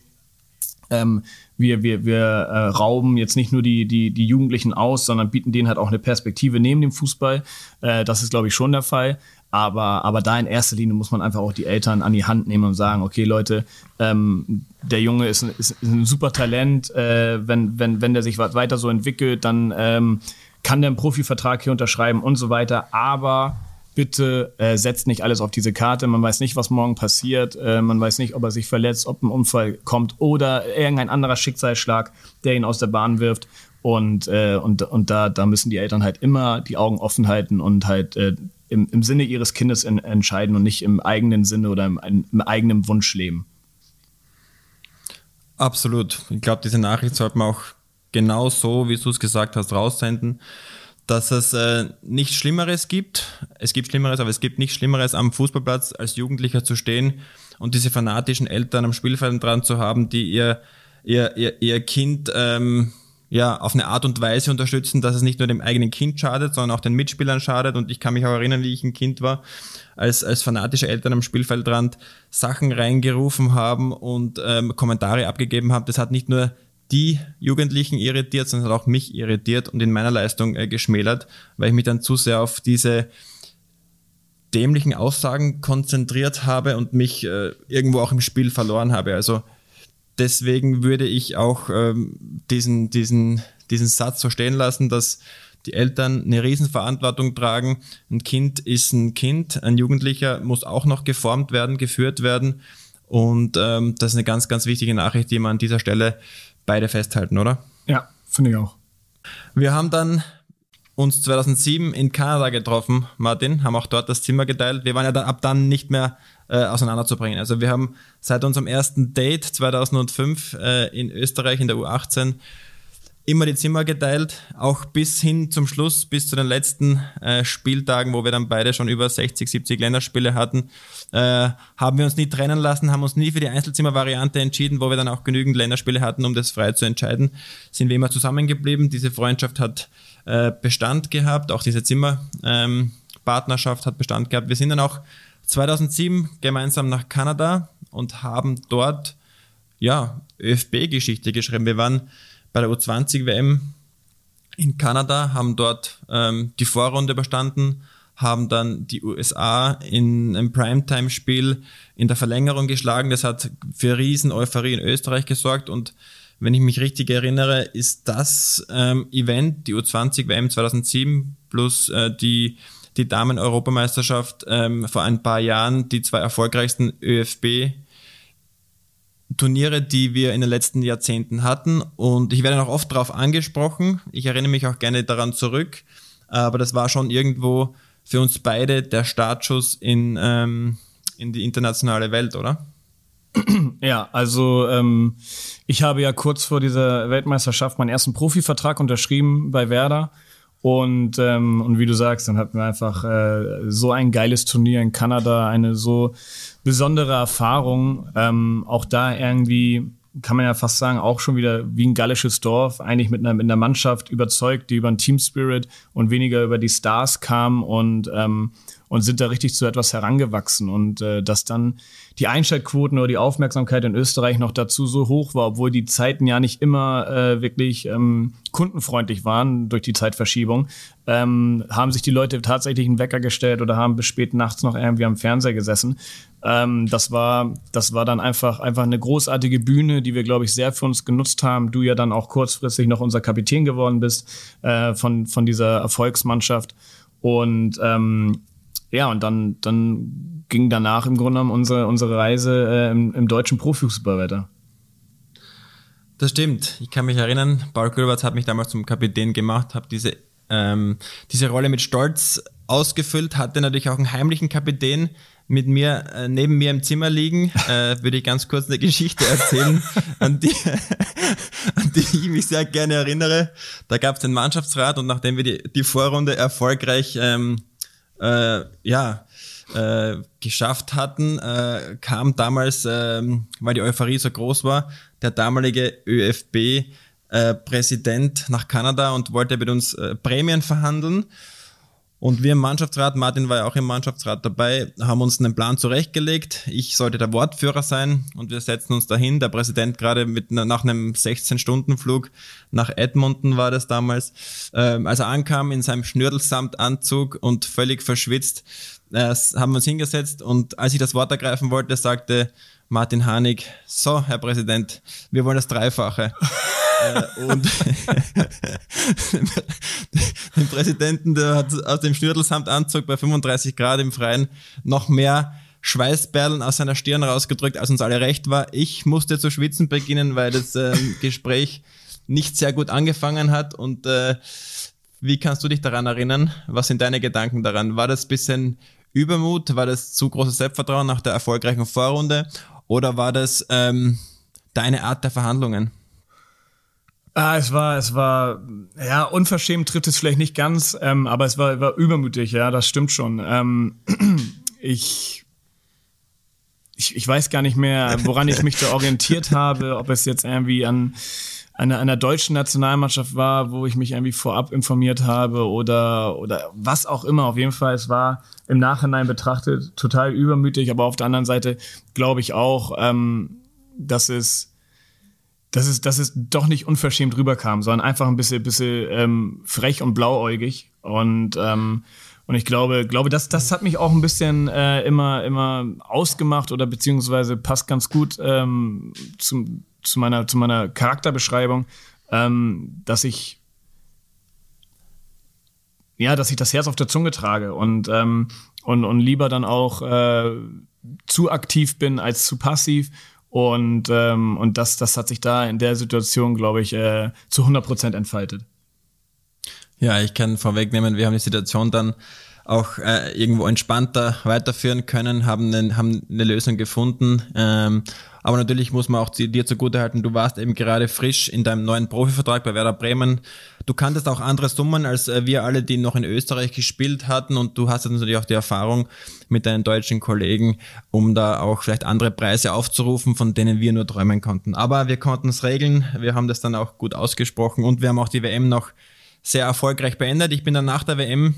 ähm, wir, wir, wir äh, rauben jetzt nicht nur die, die, die Jugendlichen aus, sondern bieten denen halt auch eine Perspektive neben dem Fußball. Äh, das ist, glaube ich, schon der Fall. Aber, aber da in erster Linie muss man einfach auch die Eltern an die Hand nehmen und sagen, okay Leute, ähm, der Junge ist ein, ist ein super Talent, äh, wenn, wenn, wenn der sich weiter so entwickelt, dann ähm, kann der einen Profivertrag hier unterschreiben und so weiter. Aber bitte äh, setzt nicht alles auf diese Karte. Man weiß nicht, was morgen passiert. Äh, man weiß nicht, ob er sich verletzt, ob ein Unfall kommt oder irgendein anderer Schicksalsschlag, der ihn aus der Bahn wirft. Und, äh, und, und da, da müssen die Eltern halt immer die Augen offen halten und halt äh, im, im Sinne ihres Kindes in, entscheiden und nicht im eigenen Sinne oder im, im eigenen Wunsch leben. Absolut. Ich glaube, diese Nachricht sollte man auch genau so, wie du es gesagt hast, raussenden. dass es äh, nichts Schlimmeres gibt. Es gibt Schlimmeres, aber es gibt nichts Schlimmeres am Fußballplatz als Jugendlicher zu stehen und diese fanatischen Eltern am Spielfeld dran zu haben, die ihr, ihr, ihr, ihr Kind ähm, ja, auf eine Art und Weise unterstützen, dass es nicht nur dem eigenen Kind schadet, sondern auch den Mitspielern schadet. Und ich kann mich auch erinnern, wie ich ein Kind war, als, als fanatische Eltern am Spielfeldrand Sachen reingerufen haben und ähm, Kommentare abgegeben haben. Das hat nicht nur die Jugendlichen irritiert, sondern hat auch mich irritiert und in meiner Leistung äh, geschmälert, weil ich mich dann zu sehr auf diese dämlichen Aussagen konzentriert habe und mich äh, irgendwo auch im Spiel verloren habe. Also deswegen würde ich auch ähm, diesen, diesen, diesen Satz so stehen lassen, dass die Eltern eine Riesenverantwortung tragen. Ein Kind ist ein Kind, ein Jugendlicher muss auch noch geformt werden, geführt werden. Und ähm, das ist eine ganz, ganz wichtige Nachricht, die man an dieser Stelle beide festhalten, oder? Ja, finde ich auch. Wir haben dann uns 2007 in Kanada getroffen, Martin, haben auch dort das Zimmer geteilt. Wir waren ja dann ab dann nicht mehr äh, auseinanderzubringen. Also wir haben seit unserem ersten Date 2005 äh, in Österreich in der U18 immer die Zimmer geteilt, auch bis hin zum Schluss, bis zu den letzten äh, Spieltagen, wo wir dann beide schon über 60, 70 Länderspiele hatten, äh, haben wir uns nie trennen lassen, haben uns nie für die Einzelzimmer-Variante entschieden, wo wir dann auch genügend Länderspiele hatten, um das frei zu entscheiden, sind wir immer zusammengeblieben. Diese Freundschaft hat äh, Bestand gehabt, auch diese Zimmerpartnerschaft ähm, hat Bestand gehabt. Wir sind dann auch 2007 gemeinsam nach Kanada und haben dort ja ÖFB-Geschichte geschrieben. Wir waren bei der U20 WM in Kanada, haben dort ähm, die Vorrunde überstanden, haben dann die USA in einem Primetime-Spiel in der Verlängerung geschlagen. Das hat für riesen Euphorie in Österreich gesorgt und wenn ich mich richtig erinnere, ist das ähm, Event, die U20 WM 2007 plus äh, die, die Damen-Europameisterschaft ähm, vor ein paar Jahren die zwei erfolgreichsten ÖFB Turniere, die wir in den letzten Jahrzehnten hatten. Und ich werde noch oft darauf angesprochen. Ich erinnere mich auch gerne daran zurück. Aber das war schon irgendwo für uns beide der Startschuss in, ähm, in die internationale Welt, oder? Ja, also ähm, ich habe ja kurz vor dieser Weltmeisterschaft meinen ersten Profivertrag unterschrieben bei Werder. Und, ähm, und wie du sagst, dann hatten wir einfach äh, so ein geiles Turnier in Kanada, eine so besondere Erfahrung. Ähm, auch da irgendwie kann man ja fast sagen, auch schon wieder wie ein gallisches Dorf, eigentlich mit einer, mit einer Mannschaft überzeugt, die über den Team Spirit und weniger über die Stars kam und, ähm, und sind da richtig zu etwas herangewachsen. Und äh, dass dann die Einschaltquoten oder die Aufmerksamkeit in Österreich noch dazu so hoch war, obwohl die Zeiten ja nicht immer äh, wirklich ähm, kundenfreundlich waren durch die Zeitverschiebung, ähm, haben sich die Leute tatsächlich einen Wecker gestellt oder haben bis spät nachts noch irgendwie am Fernseher gesessen. Ähm, das war, das war dann einfach, einfach eine großartige Bühne, die wir, glaube ich, sehr für uns genutzt haben. Du ja dann auch kurzfristig noch unser Kapitän geworden bist äh, von, von dieser Erfolgsmannschaft. Und ähm, ja, und dann, dann ging danach im Grunde genommen unsere, unsere Reise äh, im, im deutschen Profifußball weiter. Das stimmt. Ich kann mich erinnern, Paul Gilberts hat mich damals zum Kapitän gemacht, habe diese, ähm, diese Rolle mit Stolz ausgefüllt, hatte natürlich auch einen heimlichen Kapitän mit mir äh, neben mir im Zimmer liegen. Äh, würde ich ganz kurz eine Geschichte erzählen, an die, an die ich mich sehr gerne erinnere. Da gab es den Mannschaftsrat und nachdem wir die, die Vorrunde erfolgreich ähm, äh, ja, äh, geschafft hatten, äh, kam damals, äh, weil die Euphorie so groß war, der damalige ÖFB-Präsident äh, nach Kanada und wollte mit uns äh, Prämien verhandeln. Und wir im Mannschaftsrat, Martin war ja auch im Mannschaftsrat dabei, haben uns einen Plan zurechtgelegt. Ich sollte der Wortführer sein und wir setzen uns dahin. Der Präsident gerade mit nach einem 16-Stunden-Flug nach Edmonton war das damals, ähm, als er ankam in seinem Schnürdelsamtanzug und völlig verschwitzt, äh, haben wir uns hingesetzt und als ich das Wort ergreifen wollte, sagte Martin Hanig, so, Herr Präsident, wir wollen das Dreifache. äh, und den Präsidenten, der hat aus dem Schnürdelsamtanzug bei 35 Grad im Freien noch mehr Schweißperlen aus seiner Stirn rausgedrückt, als uns alle recht war. Ich musste zu schwitzen beginnen, weil das äh, Gespräch nicht sehr gut angefangen hat. Und äh, wie kannst du dich daran erinnern? Was sind deine Gedanken daran? War das bisschen Übermut? War das zu großes Selbstvertrauen nach der erfolgreichen Vorrunde? Oder war das ähm, deine Art der Verhandlungen? Ah, es war, es war, ja, unverschämt trifft es vielleicht nicht ganz, ähm, aber es war, war übermütig, ja, das stimmt schon. Ähm, ich, ich, ich weiß gar nicht mehr, woran ich mich da orientiert habe, ob es jetzt irgendwie an einer, einer deutschen Nationalmannschaft war, wo ich mich irgendwie vorab informiert habe oder, oder was auch immer. Auf jeden Fall, es war im Nachhinein betrachtet total übermütig, aber auf der anderen Seite glaube ich auch, ähm, dass es dass es, dass es doch nicht unverschämt rüberkam, sondern einfach ein bisschen, bisschen ähm, frech und blauäugig. Und, ähm, und ich glaube, glaube, das, das hat mich auch ein bisschen äh, immer, immer ausgemacht oder beziehungsweise passt ganz gut ähm, zum, zu, meiner, zu meiner Charakterbeschreibung, ähm, dass ich ja, dass ich das Herz auf der Zunge trage und, ähm, und, und lieber dann auch äh, zu aktiv bin als zu passiv und, ähm, und das, das hat sich da in der Situation, glaube ich, äh, zu 100 Prozent entfaltet. Ja, ich kann vorwegnehmen, wir haben die Situation dann auch äh, irgendwo entspannter weiterführen können, haben, einen, haben eine Lösung gefunden. Ähm, aber natürlich muss man auch dir zugutehalten, du warst eben gerade frisch in deinem neuen Profivertrag bei Werder Bremen. Du kanntest auch andere Summen als äh, wir alle, die noch in Österreich gespielt hatten und du hast natürlich auch die Erfahrung mit deinen deutschen Kollegen, um da auch vielleicht andere Preise aufzurufen, von denen wir nur träumen konnten. Aber wir konnten es regeln, wir haben das dann auch gut ausgesprochen und wir haben auch die WM noch sehr erfolgreich beendet. Ich bin dann nach der WM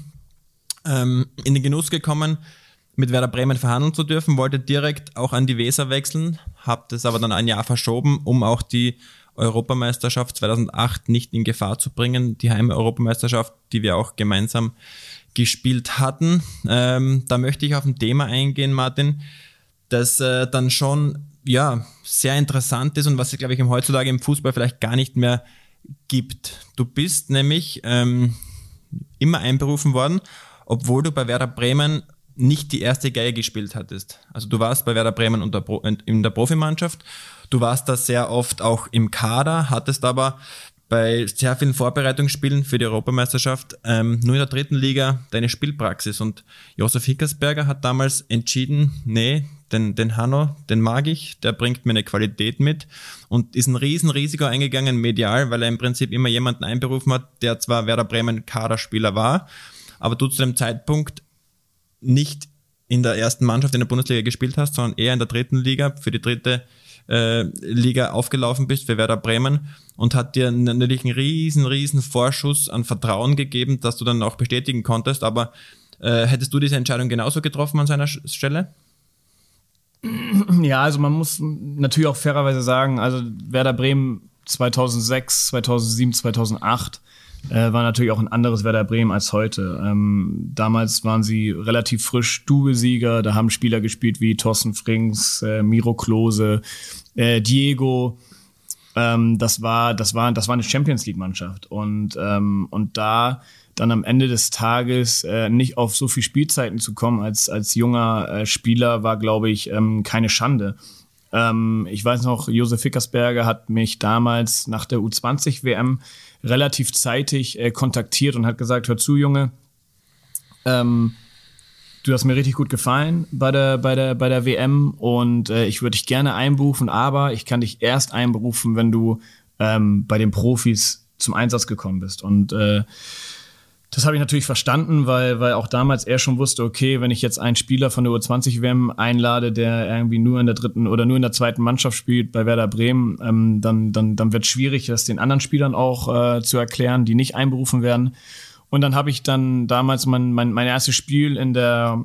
ähm, in den Genuss gekommen, mit Werder Bremen verhandeln zu dürfen, wollte direkt auch an die Weser wechseln, habe das aber dann ein Jahr verschoben, um auch die Europameisterschaft 2008 nicht in Gefahr zu bringen, die Heim-Europameisterschaft, die wir auch gemeinsam gespielt hatten. Ähm, da möchte ich auf ein Thema eingehen, Martin, das äh, dann schon ja sehr interessant ist und was es, glaube ich, im heutzutage im Fußball vielleicht gar nicht mehr gibt. Du bist nämlich ähm, immer einberufen worden, obwohl du bei Werder Bremen nicht die erste Geige gespielt hattest. Also du warst bei Werder Bremen in der Profimannschaft, du warst da sehr oft auch im Kader, hattest aber bei sehr vielen Vorbereitungsspielen für die Europameisterschaft ähm, nur in der dritten Liga deine Spielpraxis. Und Josef Hickersberger hat damals entschieden, nee, den, den Hanno, den mag ich, der bringt mir eine Qualität mit und ist ein Riesenrisiko eingegangen medial, weil er im Prinzip immer jemanden einberufen hat, der zwar Werder Bremen Kaderspieler war, aber du zu dem Zeitpunkt nicht in der ersten Mannschaft in der Bundesliga gespielt hast, sondern eher in der dritten Liga für die dritte äh, Liga aufgelaufen bist für Werder Bremen und hat dir natürlich einen riesen, riesen Vorschuss an Vertrauen gegeben, dass du dann auch bestätigen konntest. Aber äh, hättest du diese Entscheidung genauso getroffen an seiner Stelle? Ja, also man muss natürlich auch fairerweise sagen, also Werder Bremen 2006, 2007, 2008 äh, war natürlich auch ein anderes Werder Bremen als heute. Ähm, damals waren sie relativ frisch Doublesieger, da haben Spieler gespielt wie Thorsten Frings, äh, Miro Klose, äh, Diego. Ähm, das war, das war, das war eine Champions League Mannschaft und ähm, und da dann am Ende des Tages äh, nicht auf so viel Spielzeiten zu kommen als als junger äh, Spieler war, glaube ich, ähm, keine Schande. Ähm, ich weiß noch, Josef Fickersberger hat mich damals nach der U20 WM relativ zeitig äh, kontaktiert und hat gesagt, hör zu, Junge, ähm, du hast mir richtig gut gefallen bei der, bei der, bei der WM und äh, ich würde dich gerne einberufen, aber ich kann dich erst einberufen, wenn du ähm, bei den Profis zum Einsatz gekommen bist. Und äh, das habe ich natürlich verstanden, weil, weil auch damals er schon wusste, okay, wenn ich jetzt einen Spieler von der U20-WM einlade, der irgendwie nur in der dritten oder nur in der zweiten Mannschaft spielt bei Werder Bremen, ähm, dann, dann, dann wird es schwierig, das den anderen Spielern auch äh, zu erklären, die nicht einberufen werden. Und dann habe ich dann damals mein, mein, mein erstes Spiel in der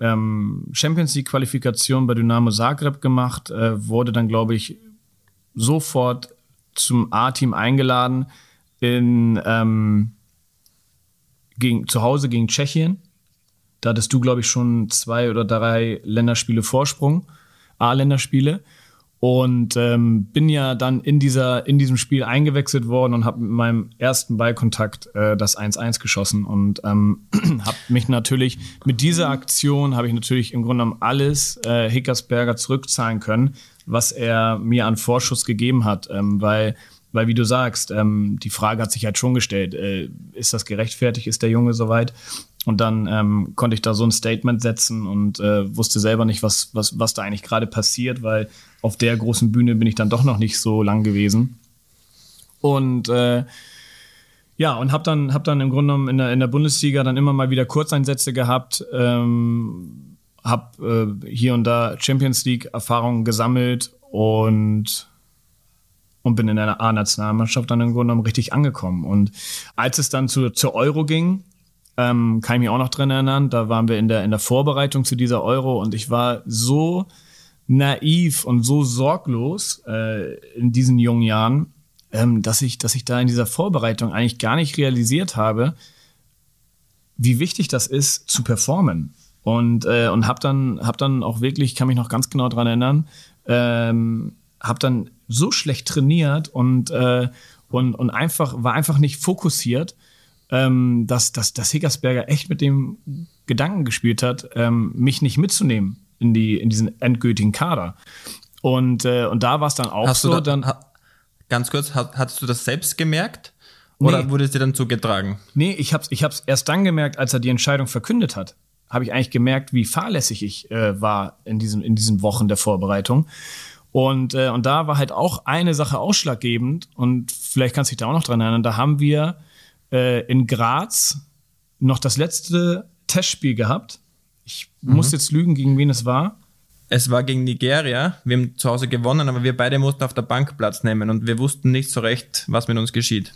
ähm, Champions League-Qualifikation bei Dynamo Zagreb gemacht, äh, wurde dann, glaube ich, sofort zum A-Team eingeladen in ähm, gegen, zu Hause gegen Tschechien. Da hattest du, glaube ich, schon zwei oder drei Länderspiele Vorsprung, A-Länderspiele. Und ähm, bin ja dann in, dieser, in diesem Spiel eingewechselt worden und habe mit meinem ersten Ballkontakt äh, das 1-1 geschossen. Und ähm, habe mich natürlich mit dieser Aktion, habe ich natürlich im Grunde genommen alles äh, Hickersberger zurückzahlen können, was er mir an Vorschuss gegeben hat. Ähm, weil weil wie du sagst, ähm, die Frage hat sich halt schon gestellt, äh, ist das gerechtfertigt, ist der Junge soweit? Und dann ähm, konnte ich da so ein Statement setzen und äh, wusste selber nicht, was, was, was da eigentlich gerade passiert, weil auf der großen Bühne bin ich dann doch noch nicht so lang gewesen. Und äh, ja, und habe dann, hab dann im Grunde genommen in der, in der Bundesliga dann immer mal wieder Kurzeinsätze gehabt, ähm, habe äh, hier und da Champions League-Erfahrungen gesammelt und, und bin in der A-Nationalmannschaft dann im Grunde genommen richtig angekommen. Und als es dann zu, zur Euro ging, ähm, kann ich mich auch noch dran erinnern, da waren wir in der, in der Vorbereitung zu dieser Euro und ich war so naiv und so sorglos äh, in diesen jungen Jahren, ähm, dass ich, dass ich da in dieser Vorbereitung eigentlich gar nicht realisiert habe, wie wichtig das ist, zu performen. Und, äh, und habe dann, hab dann auch wirklich, kann mich noch ganz genau dran erinnern, ähm, habe dann so schlecht trainiert und, äh, und, und einfach, war einfach nicht fokussiert, ähm, dass, dass, dass Hickersberger echt mit dem Gedanken gespielt hat, ähm, mich nicht mitzunehmen in, die, in diesen endgültigen Kader. Und, äh, und da war es dann auch Hast so. da, dann, ha, ganz kurz, hast, du das selbst gemerkt? Oder Nee. wurde es dir dann zugetragen? Nee, ich hab's, ich hab's erst dann gemerkt, als er die Entscheidung verkündet hat. Habe ich eigentlich gemerkt, wie fahrlässig ich äh, war in diesen, in diesen Wochen der Vorbereitung. Und, äh, und da war halt auch eine Sache ausschlaggebend, und vielleicht kannst du dich da auch noch dran erinnern, da haben wir äh, in Graz noch das letzte Testspiel gehabt. Ich muss jetzt lügen, gegen wen es war. Es war gegen Nigeria. Wir haben zu Hause gewonnen, aber wir beide mussten auf der Bank Platz nehmen und wir wussten nicht so recht, was mit uns geschieht.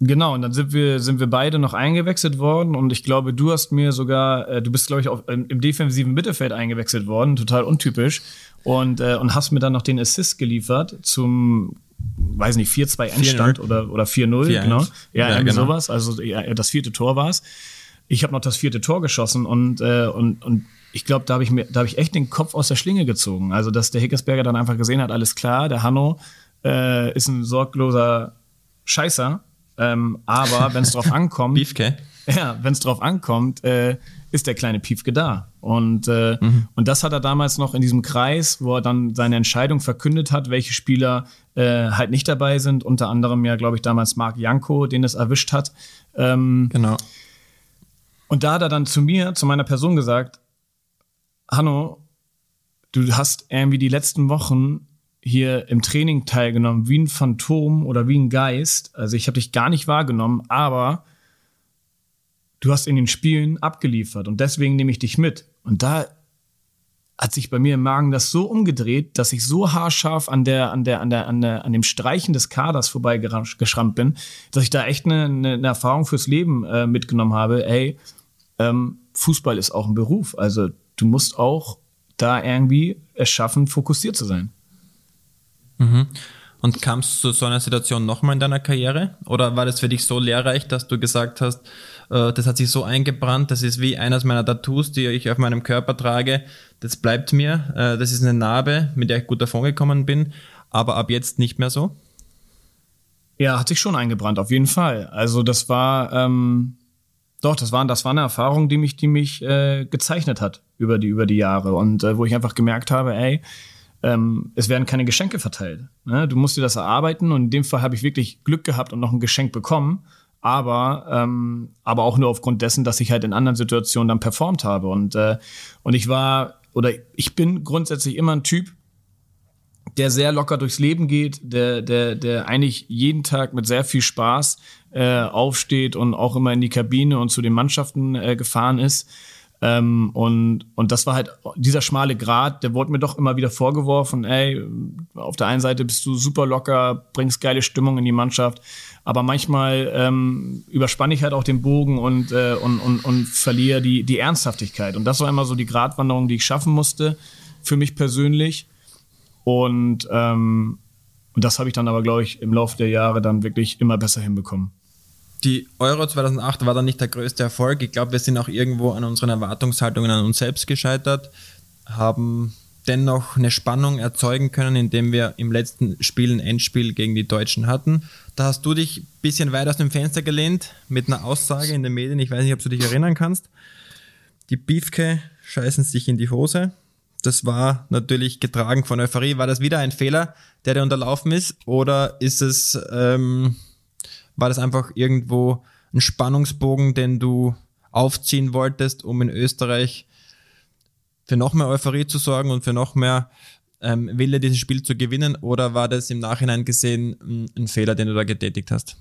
Genau, und dann sind wir, sind wir beide noch eingewechselt worden und ich glaube, du hast mir sogar, äh, du bist, glaube ich, auch im, im defensiven Mittelfeld eingewechselt worden, total untypisch, und, äh, und hast mir dann noch den Assist geliefert zum, weiß nicht, 4-2 Endstand 4-0. oder, oder 4-0, 4-1. genau. Ja, Ja, irgendwie genau. sowas, also ja, das vierte Tor war's. Ich habe noch das vierte Tor geschossen und, äh, und, und ich glaube, da habe ich mir, da habe ich echt den Kopf aus der Schlinge gezogen. Also, dass der Hickersberger dann einfach gesehen hat, alles klar, der Hanno äh, ist ein sorgloser Scheißer. Ähm, aber wenn es drauf ankommt, Beefke? ja, wenn es drauf ankommt, äh, ist der kleine Piefke da. Und, äh, und das hat er damals noch in diesem Kreis, wo er dann seine Entscheidung verkündet hat, welche Spieler äh, halt nicht dabei sind. Unter anderem ja, glaube ich, damals Marc Janko, den es erwischt hat. Ähm, Genau. und da hat er dann zu mir, zu meiner Person gesagt, Hanno, du hast irgendwie die letzten Wochen hier im Training teilgenommen, wie ein Phantom oder wie ein Geist. Also ich habe dich gar nicht wahrgenommen, aber du hast in den Spielen abgeliefert und deswegen nehme ich dich mit. Und da hat sich bei mir im Magen das so umgedreht, dass ich so haarscharf an der, an der, an der, an der, an dem Streichen des Kaders vorbeigeschrammt bin, dass ich da echt eine, eine, Erfahrung fürs Leben äh, mitgenommen habe. Ey, ähm, Fußball ist auch ein Beruf. Also du musst auch da irgendwie es schaffen, fokussiert zu sein. Und kamst du zu so einer Situation nochmal in deiner Karriere? Oder war das für dich so lehrreich, dass du gesagt hast, äh, das hat sich so eingebrannt, das ist wie eines meiner Tattoos, die ich auf meinem Körper trage, das bleibt mir, äh, das ist eine Narbe, mit der ich gut davongekommen bin, aber ab jetzt nicht mehr so? Ja, hat sich schon eingebrannt, auf jeden Fall. Also das war, ähm, doch, das war, das war eine Erfahrung, die mich, die mich äh, gezeichnet hat über die, über die Jahre und äh, wo ich einfach gemerkt habe, ey, ähm, es werden keine Geschenke verteilt. Ne? Du musst dir das erarbeiten und in dem Fall habe ich wirklich Glück gehabt und noch ein Geschenk bekommen, aber, ähm, aber auch nur aufgrund dessen, dass ich halt in anderen Situationen dann performt habe und, äh, und ich war oder ich bin grundsätzlich immer ein Typ, der sehr locker durchs Leben geht, der, der, der eigentlich jeden Tag mit sehr viel Spaß äh, aufsteht und auch immer in die Kabine und zu den Mannschaften äh, gefahren ist. Ähm, und, und das war halt dieser schmale Grat, der wurde mir doch immer wieder vorgeworfen, ey, auf der einen Seite bist du super locker, bringst geile Stimmung in die Mannschaft, aber manchmal ähm, überspanne ich halt auch den Bogen und, äh, und, und, und verliere die, die Ernsthaftigkeit. Und das war immer so die Gratwanderung, die ich schaffen musste, für mich persönlich. Und, ähm, und das habe ich dann aber, glaube ich, im Laufe der Jahre dann wirklich immer besser hinbekommen. Die Euro 2008 war dann nicht der größte Erfolg. Ich glaube, wir sind auch irgendwo an unseren Erwartungshaltungen an uns selbst gescheitert, haben dennoch eine Spannung erzeugen können, indem wir im letzten Spiel ein Endspiel gegen die Deutschen hatten. Da hast du dich ein bisschen weit aus dem Fenster gelehnt mit einer Aussage in den Medien. Ich weiß nicht, ob du dich erinnern kannst. Die Beefke scheißen sich in die Hose. Das war natürlich getragen von Euphorie. War das wieder ein Fehler, der dir unterlaufen ist? Oder ist es, ähm, war das einfach irgendwo ein Spannungsbogen, den du aufziehen wolltest, um in Österreich für noch mehr Euphorie zu sorgen und für noch mehr ähm, Wille, dieses Spiel zu gewinnen, oder war das im Nachhinein gesehen ein, ein Fehler, den du da getätigt hast?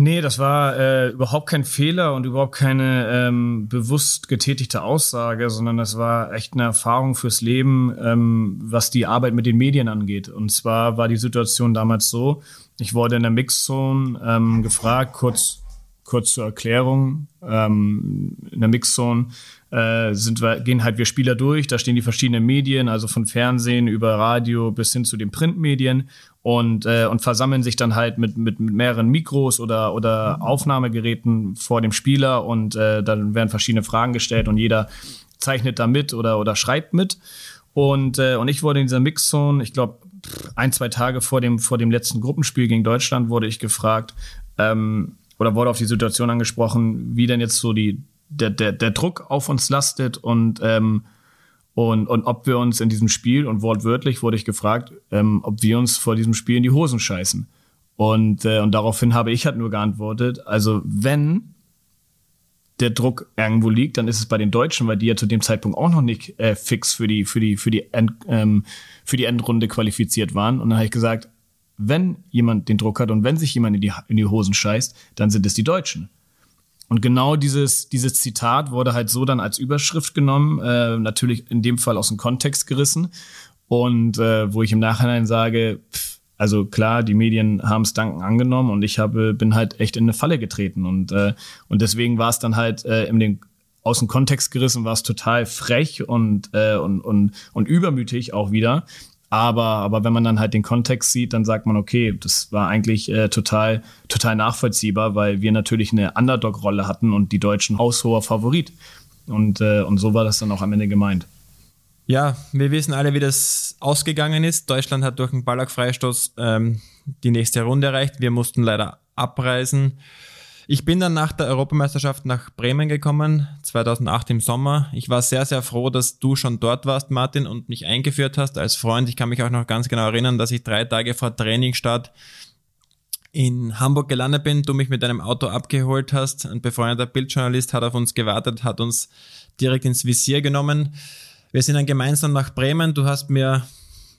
Nee, das war äh, überhaupt kein Fehler und überhaupt keine ähm, bewusst getätigte Aussage, sondern das war echt eine Erfahrung fürs Leben, ähm, was die Arbeit mit den Medien angeht. Und zwar war die Situation damals so, ich wurde in der Mixzone ähm, gefragt, kurz, kurz zur Erklärung, ähm, in der Mixzone äh, sind wir, gehen halt wir Spieler durch, da stehen die verschiedenen Medien, also von Fernsehen über Radio bis hin zu den Printmedien und, äh, und versammeln sich dann halt mit, mit, mit mehreren Mikros oder, oder Aufnahmegeräten vor dem Spieler und äh, dann werden verschiedene Fragen gestellt und jeder zeichnet da mit oder, oder schreibt mit. Und, äh, und ich wurde in dieser Mixzone, ich glaube, ein, zwei Tage vor dem, vor dem letzten Gruppenspiel gegen Deutschland wurde ich gefragt, ähm, oder wurde auf die Situation angesprochen, wie denn jetzt so die, der, der, der Druck auf uns lastet und ähm, und, und ob wir uns in diesem Spiel, und wortwörtlich wurde ich gefragt, ähm, ob wir uns vor diesem Spiel in die Hosen scheißen. Und, äh, und daraufhin habe ich halt nur geantwortet, also wenn der Druck irgendwo liegt, dann ist es bei den Deutschen, weil die ja zu dem Zeitpunkt auch noch nicht äh, fix für die, für die, für die, End, ähm, für die Endrunde qualifiziert waren. Und dann habe ich gesagt, wenn jemand den Druck hat und wenn sich jemand in die, in die Hosen scheißt, dann sind es die Deutschen. Und genau dieses, dieses Zitat wurde halt so dann als Überschrift genommen, äh, natürlich in dem Fall aus dem Kontext gerissen. Und äh, wo ich im Nachhinein sage, pff, also klar, die Medien haben es danken angenommen und ich habe, bin halt echt in eine Falle getreten. Und, äh, und deswegen war es dann halt äh, in den aus dem Kontext gerissen, war es total frech und, äh, und, und, und übermütig auch wieder. Aber, aber wenn man dann halt den Kontext sieht, dann sagt man, okay, das war eigentlich äh, total, total nachvollziehbar, weil wir natürlich eine Underdog-Rolle hatten und die Deutschen haushoher Favorit. Und, äh, und so war das dann auch am Ende gemeint. Ja, wir wissen alle, wie das ausgegangen ist. Deutschland hat durch einen Ballack-Freistoß ähm, die nächste Runde erreicht. Wir mussten leider abreisen. Ich bin dann nach der Europameisterschaft nach Bremen gekommen, 2008 im Sommer. Ich war sehr, sehr froh, dass du schon dort warst, Martin, und mich eingeführt hast als Freund. Ich kann mich auch noch ganz genau erinnern, dass ich drei Tage vor Trainingsstart in Hamburg gelandet bin, du mich mit deinem Auto abgeholt hast. Ein befreundeter Bildjournalist hat auf uns gewartet, hat uns direkt ins Visier genommen. Wir sind dann gemeinsam nach Bremen. Du hast mir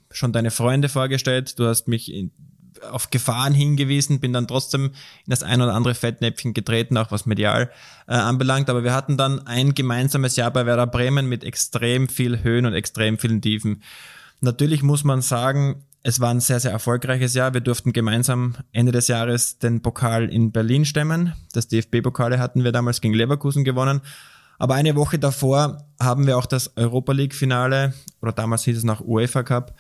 schon deine Freunde vorgestellt. Du hast mich auf Gefahren hingewiesen, bin dann trotzdem in das ein oder andere Fettnäpfchen getreten, auch was medial äh, anbelangt. Aber wir hatten dann ein gemeinsames Jahr bei Werder Bremen mit extrem viel Höhen und extrem vielen Tiefen. Natürlich muss man sagen, es war ein sehr, sehr erfolgreiches Jahr. Wir durften gemeinsam Ende des Jahres den Pokal in Berlin stemmen. Das DFB-Pokale hatten wir damals gegen Leverkusen gewonnen. Aber eine Woche davor haben wir auch das Europa League-Finale, oder damals hieß es noch UEFA Cup,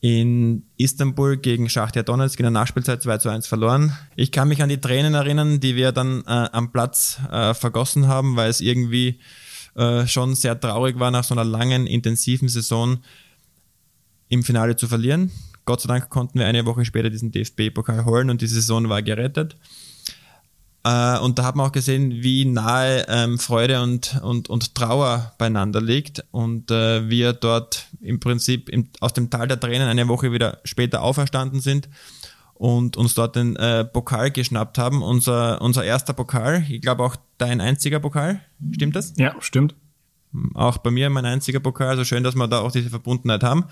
in Istanbul gegen Schachtia Donetsk in der Nachspielzeit 2 zu 1 verloren. Ich kann mich an die Tränen erinnern, die wir dann äh, am Platz äh, vergossen haben, weil es irgendwie äh, schon sehr traurig war, nach so einer langen, intensiven Saison im Finale zu verlieren. Gott sei Dank konnten wir eine Woche später diesen DFB-Pokal holen und die Saison war gerettet. Äh, und da hat man auch gesehen, wie nahe ähm, Freude und, und, und Trauer beieinander liegt und äh, wir dort im Prinzip im, aus dem Tal der Tränen eine Woche wieder später auferstanden sind und uns dort den äh, Pokal geschnappt haben. Unser, unser erster Pokal, ich glaube auch dein einziger Pokal, stimmt das? Ja, stimmt. Auch bei mir mein einziger Pokal, also schön, dass wir da auch diese Verbundenheit haben.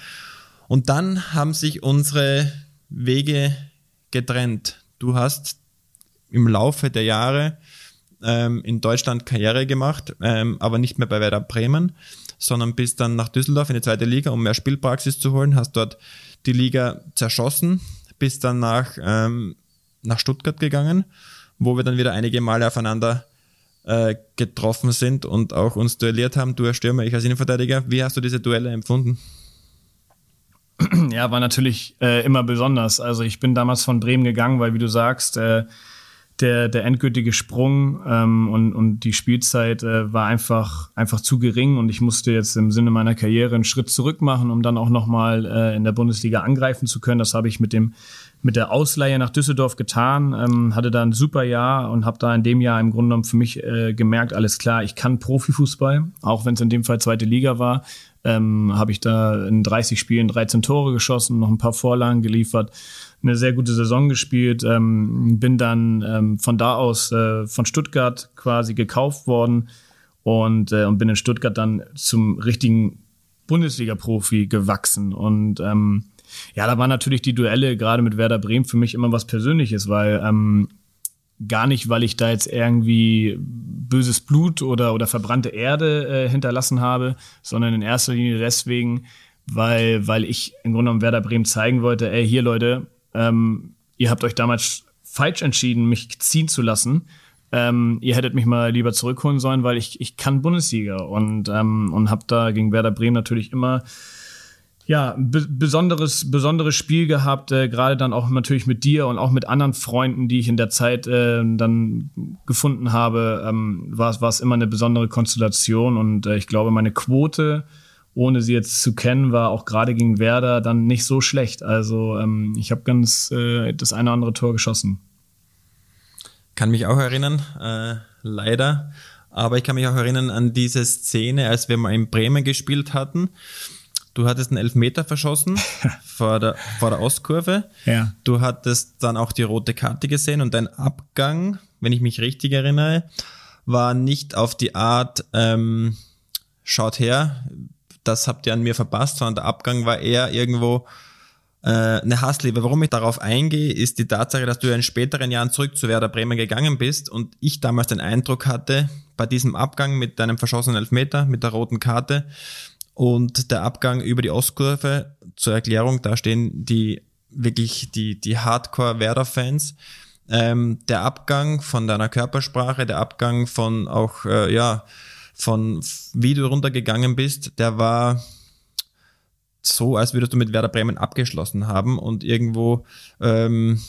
Und dann haben sich unsere Wege getrennt. Du hast im Laufe der Jahre ähm, in Deutschland Karriere gemacht, ähm, aber nicht mehr bei Werder Bremen, sondern bist dann nach Düsseldorf in die zweite Liga, um mehr Spielpraxis zu holen, hast dort die Liga zerschossen, bist dann nach, ähm, nach Stuttgart gegangen, wo wir dann wieder einige Male aufeinander äh, getroffen sind und auch uns duelliert haben, du als Stürmer, ich als Innenverteidiger. Wie hast du diese Duelle empfunden? Ja, war natürlich äh, immer besonders. Also ich bin damals von Bremen gegangen, weil wie du sagst, äh, der, der endgültige Sprung ähm, und, und die Spielzeit äh, war einfach, einfach zu gering. Und ich musste jetzt im Sinne meiner Karriere einen Schritt zurück machen, um dann auch nochmal äh, in der Bundesliga angreifen zu können. Das habe ich mit dem mit der Ausleihe nach Düsseldorf getan, ähm, hatte da ein super Jahr und habe da in dem Jahr im Grunde genommen für mich äh, gemerkt, alles klar, ich kann Profifußball, auch wenn es in dem Fall zweite Liga war, ähm, habe ich da in 30 Spielen 13 Tore geschossen, noch ein paar Vorlagen geliefert eine sehr gute Saison gespielt, ähm, bin dann ähm, von da aus äh, von Stuttgart quasi gekauft worden und, äh, und bin in Stuttgart dann zum richtigen Bundesliga-Profi gewachsen. Und ähm, ja, da waren natürlich die Duelle gerade mit Werder Bremen für mich immer was Persönliches, weil ähm, gar nicht, weil ich da jetzt irgendwie böses Blut oder, oder verbrannte Erde äh, hinterlassen habe, sondern in erster Linie deswegen, weil, weil ich im Grunde genommen Werder Bremen zeigen wollte, ey, hier Leute, ähm, ihr habt euch damals falsch entschieden, mich ziehen zu lassen. Ähm, ihr hättet mich mal lieber zurückholen sollen, weil ich, ich kann Bundesliga. Und, ähm, und habe da gegen Werder Bremen natürlich immer ja, besonderes, besonderes Spiel gehabt, äh, gerade dann auch natürlich mit dir und auch mit anderen Freunden, die ich in der Zeit äh, dann gefunden habe, ähm, war es immer eine besondere Konstellation. Und äh, ich glaube, meine Quote, ohne sie jetzt zu kennen, war auch gerade gegen Werder dann nicht so schlecht. Also ähm, ich habe ganz äh, das eine oder andere Tor geschossen. Kann mich auch erinnern, äh, leider. Aber ich kann mich auch erinnern an diese Szene, als wir mal in Bremen gespielt hatten. Du hattest einen Elfmeter verschossen vor, der, vor der Ostkurve. Ja. Du hattest dann auch die rote Karte gesehen und dein Abgang, wenn ich mich richtig erinnere, war nicht auf die Art, ähm, schaut her, das habt ihr an mir verpasst, sondern der Abgang war eher irgendwo äh, eine Hassliebe. Warum ich darauf eingehe, ist die Tatsache, dass du in späteren Jahren zurück zu Werder Bremen gegangen bist und ich damals den Eindruck hatte, bei diesem Abgang mit deinem verschossenen Elfmeter, mit der roten Karte, und der Abgang über die Ostkurve, zur Erklärung, da stehen die wirklich die, die Hardcore-Werder-Fans. Ähm, der Abgang von deiner Körpersprache, der Abgang von auch, äh, ja, von wie du runtergegangen bist, der war so, als würdest du mit Werder Bremen abgeschlossen haben und irgendwo ähm,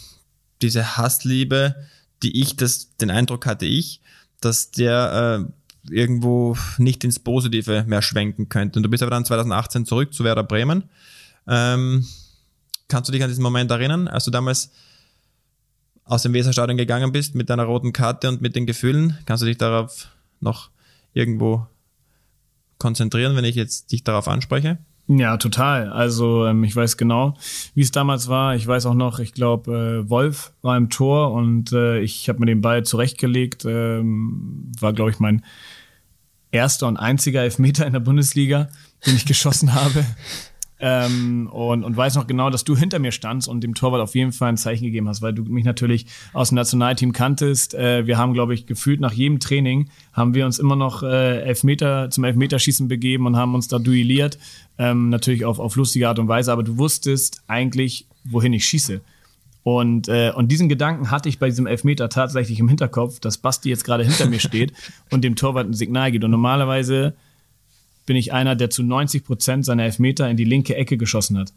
diese Hassliebe, die ich, das, den Eindruck hatte ich, dass der äh, irgendwo nicht ins Positive mehr schwenken könnte. Und du bist aber dann 2018 zurück zu Werder Bremen. Ähm, kannst du dich an diesen Moment erinnern, als du damals aus dem Weserstadion gegangen bist mit deiner roten Karte und mit den Gefühlen? Kannst du dich darauf noch irgendwo konzentrieren, wenn ich jetzt dich darauf anspreche? Ja, total. Also ähm, ich weiß genau, wie es damals war. Ich weiß auch noch, ich glaube, äh, Wolf war im Tor und äh, ich habe mir den Ball zurechtgelegt. Ähm, war, glaube ich, mein erster und einziger Elfmeter in der Bundesliga, den ich geschossen habe. Ähm, und, und weiß noch genau, dass du hinter mir standst und dem Torwart auf jeden Fall ein Zeichen gegeben hast, weil du mich natürlich aus dem Nationalteam kanntest. Äh, wir haben, glaube ich, gefühlt nach jedem Training haben wir uns immer noch äh, Elfmeter zum Elfmeterschießen begeben und haben uns da duelliert. Ähm, natürlich auf, auf lustige Art und Weise, aber du wusstest eigentlich, wohin ich schieße. Und, äh, und diesen Gedanken hatte ich bei diesem Elfmeter tatsächlich im Hinterkopf, dass Basti jetzt gerade hinter mir steht und dem Torwart ein Signal gibt. Und normalerweise bin ich einer, der zu 90 Prozent seiner Elfmeter in die linke Ecke geschossen hat.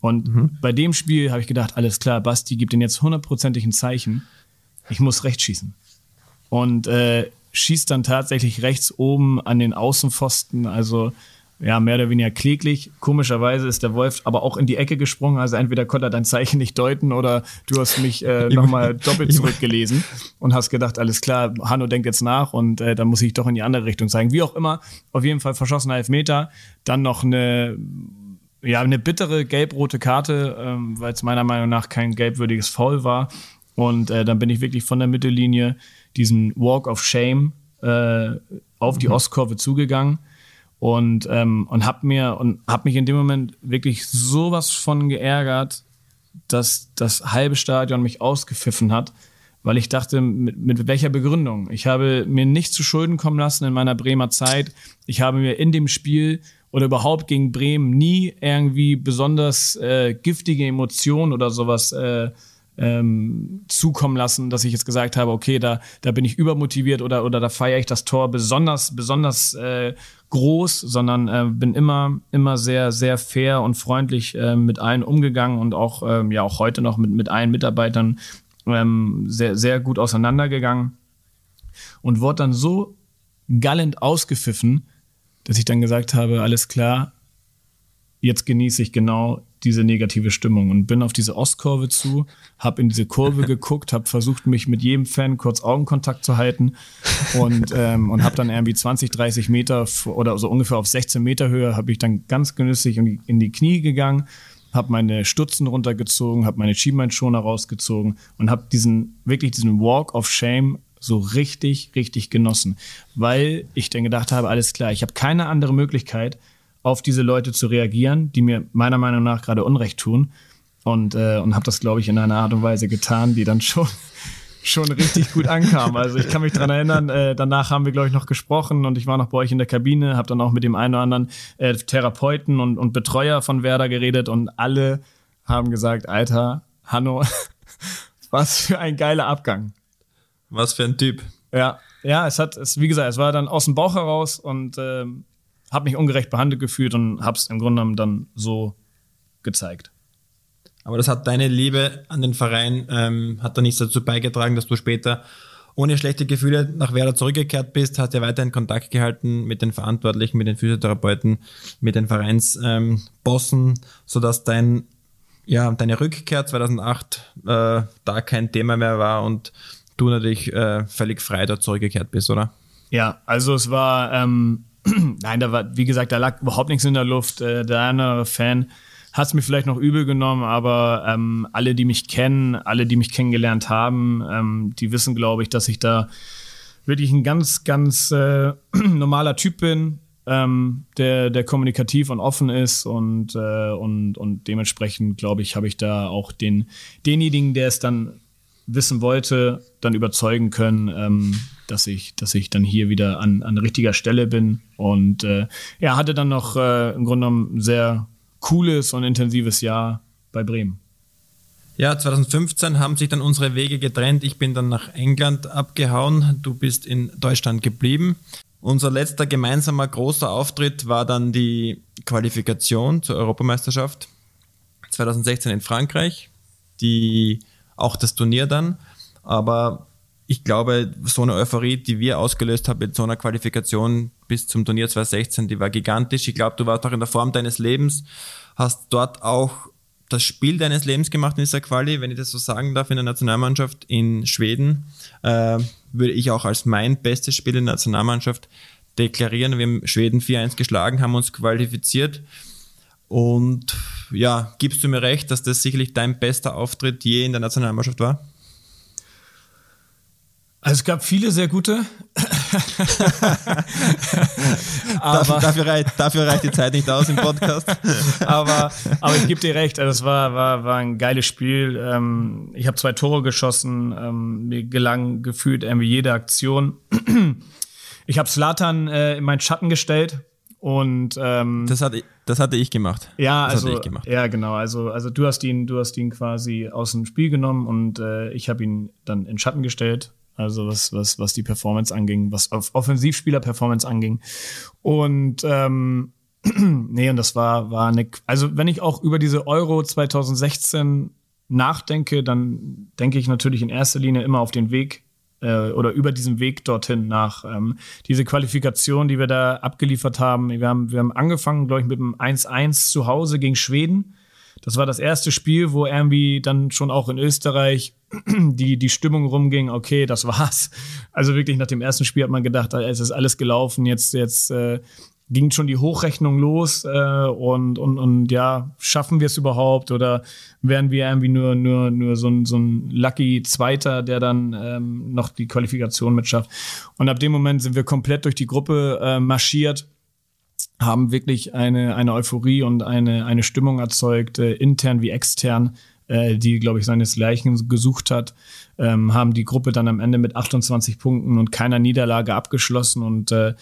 Und mhm. bei dem Spiel habe ich gedacht, alles klar, Basti gibt den jetzt hundertprozentig ein Zeichen. Ich muss rechts schießen. Und äh, schießt dann tatsächlich rechts oben an den Außenpfosten. Also ja, mehr oder weniger kläglich. Komischerweise ist der Wolf aber auch in die Ecke gesprungen. Also entweder konnte er dein Zeichen nicht deuten oder du hast mich äh, nochmal doppelt zurückgelesen und hast gedacht, alles klar, Hanno denkt jetzt nach und äh, dann muss ich doch in die andere Richtung zeigen. Wie auch immer, auf jeden Fall verschossener Elfmeter. Dann noch eine, ja, eine bittere gelb-rote Karte, ähm, weil es meiner Meinung nach kein gelbwürdiges Foul war. Und äh, dann bin ich wirklich von der Mittellinie diesen Walk of Shame äh, auf die mhm. Ostkurve zugegangen und ähm, und habe mir und habe mich in dem Moment wirklich sowas von geärgert, dass das halbe Stadion mich ausgepfiffen hat, weil ich dachte, mit, mit welcher Begründung? Ich habe mir nichts zu Schulden kommen lassen in meiner Bremer Zeit. Ich habe mir in dem Spiel oder überhaupt gegen Bremen nie irgendwie besonders äh, giftige Emotionen oder sowas äh, ähm, zukommen lassen, dass ich jetzt gesagt habe, okay, da, da bin ich übermotiviert oder, oder da feiere ich das Tor besonders, besonders äh, groß, sondern äh, bin immer, immer sehr, sehr fair und freundlich äh, mit allen umgegangen und auch, ähm, ja, auch heute noch mit, mit allen Mitarbeitern ähm, sehr, sehr gut auseinandergegangen und wurde dann so gallend ausgepfiffen, dass ich dann gesagt habe, alles klar, jetzt genieße ich genau diese negative Stimmung und bin auf diese Ostkurve zu, habe in diese Kurve geguckt, habe versucht, mich mit jedem Fan kurz Augenkontakt zu halten und, ähm, und habe dann irgendwie 20, 30 Meter oder so ungefähr auf 16 Meter Höhe habe ich dann ganz genüsslich in die, in die Knie gegangen, habe meine Stutzen runtergezogen, habe meine Schienbeinschoner rausgezogen und habe diesen wirklich diesen Walk of Shame so richtig, richtig genossen, weil ich dann gedacht habe, alles klar, ich habe keine andere Möglichkeit, auf diese Leute zu reagieren, die mir meiner Meinung nach gerade Unrecht tun. Und, äh, und habe das, glaube ich, in einer Art und Weise getan, die dann schon schon richtig gut ankam. Also ich kann mich dran erinnern, äh, danach haben wir, glaube ich, noch gesprochen und ich war noch bei euch in der Kabine, habe dann auch mit dem einen oder anderen äh, Therapeuten und, und Betreuer von Werder geredet und alle haben gesagt, Alter, Hanno, was für ein geiler Abgang. Was für ein Typ. Ja, ja, es hat, es, wie gesagt, es war dann aus dem Bauch heraus und ähm, habe mich ungerecht behandelt gefühlt und habe es im Grunde genommen dann so gezeigt. Aber das hat deine Liebe an den Verein, ähm, hat da nichts dazu beigetragen, dass du später ohne schlechte Gefühle nach Werder zurückgekehrt bist, hast ja weiterhin Kontakt gehalten mit den Verantwortlichen, mit den Physiotherapeuten, mit den Vereinsbossen, ähm, sodass dein, ja, deine Rückkehr 2008 äh, da kein Thema mehr war und du natürlich äh, völlig frei dort zurückgekehrt bist, oder? Ja, also es war, ähm, nein, da war, wie gesagt, da lag überhaupt nichts in der Luft. Äh, der andere Fan hat es mir vielleicht noch übel genommen, aber ähm, alle, die mich kennen, alle, die mich kennengelernt haben, ähm, die wissen, glaube ich, dass ich da wirklich ein ganz, ganz äh, normaler Typ bin, ähm, der, der kommunikativ und offen ist und, äh, und, und dementsprechend, glaube ich, habe ich da auch den, denjenigen, der es dann wissen wollte, dann überzeugen können, ähm, dass ich, dass ich dann hier wieder an, an richtiger Stelle bin. Und äh, ja, hatte dann noch äh, im Grunde genommen sehr cooles und intensives Jahr bei Bremen. Ja, 2015 haben sich dann unsere Wege getrennt. Ich bin dann nach England abgehauen. Du bist in Deutschland geblieben. Unser letzter gemeinsamer großer Auftritt war dann die Qualifikation zur Europameisterschaft 2016 in Frankreich. Die, auch das Turnier dann. Aber ich glaube, so eine Euphorie, die wir ausgelöst haben mit so einer Qualifikation bis zum Turnier 2016, die war gigantisch. Ich glaube, du warst auch in der Form deines Lebens, hast dort auch das Spiel deines Lebens gemacht in dieser Quali, wenn ich das so sagen darf, in der Nationalmannschaft in Schweden, äh, würde ich auch als mein bestes Spiel in der Nationalmannschaft deklarieren. Wir haben Schweden 4-1 geschlagen, haben uns qualifiziert. Und ja, gibst du mir recht, dass das sicherlich dein bester Auftritt je in der Nationalmannschaft war? Also es gab viele sehr gute. aber, dafür, reicht, dafür reicht die Zeit nicht aus im Podcast. aber, aber ich gebe dir recht, also es war, war, war ein geiles Spiel. Ähm, ich habe zwei Tore geschossen, ähm, mir gelang gefühlt irgendwie jede Aktion. Ich habe Slatan äh, in meinen Schatten gestellt und ähm, das hatte das hatte ich gemacht. Ja, das also ja genau. Also also du hast ihn du hast ihn quasi aus dem Spiel genommen und äh, ich habe ihn dann in Schatten gestellt also was, was, was die Performance anging, was auf Offensivspieler-Performance anging. Und ähm, nee, und das war, war eine, also wenn ich auch über diese Euro 2016 nachdenke, dann denke ich natürlich in erster Linie immer auf den Weg äh, oder über diesen Weg dorthin nach ähm, diese Qualifikation, die wir da abgeliefert haben. Wir haben, wir haben angefangen, glaube ich, mit einem 1-1 zu Hause gegen Schweden das war das erste Spiel, wo irgendwie dann schon auch in Österreich die, die Stimmung rumging, okay, das war's. Also wirklich nach dem ersten Spiel hat man gedacht, es ist alles gelaufen, jetzt, jetzt äh, ging schon die Hochrechnung los äh, und, und, und ja, schaffen wir es überhaupt oder werden wir irgendwie nur, nur, nur so ein, so ein Lucky Zweiter, der dann ähm, noch die Qualifikation mitschafft. Und ab dem Moment sind wir komplett durch die Gruppe äh, marschiert haben wirklich eine, eine Euphorie und eine, eine Stimmung erzeugt, äh, intern wie extern, äh, die, glaube ich, seinesgleichen gesucht hat. Ähm, haben die Gruppe dann am Ende mit 28 Punkten und keiner Niederlage abgeschlossen und äh,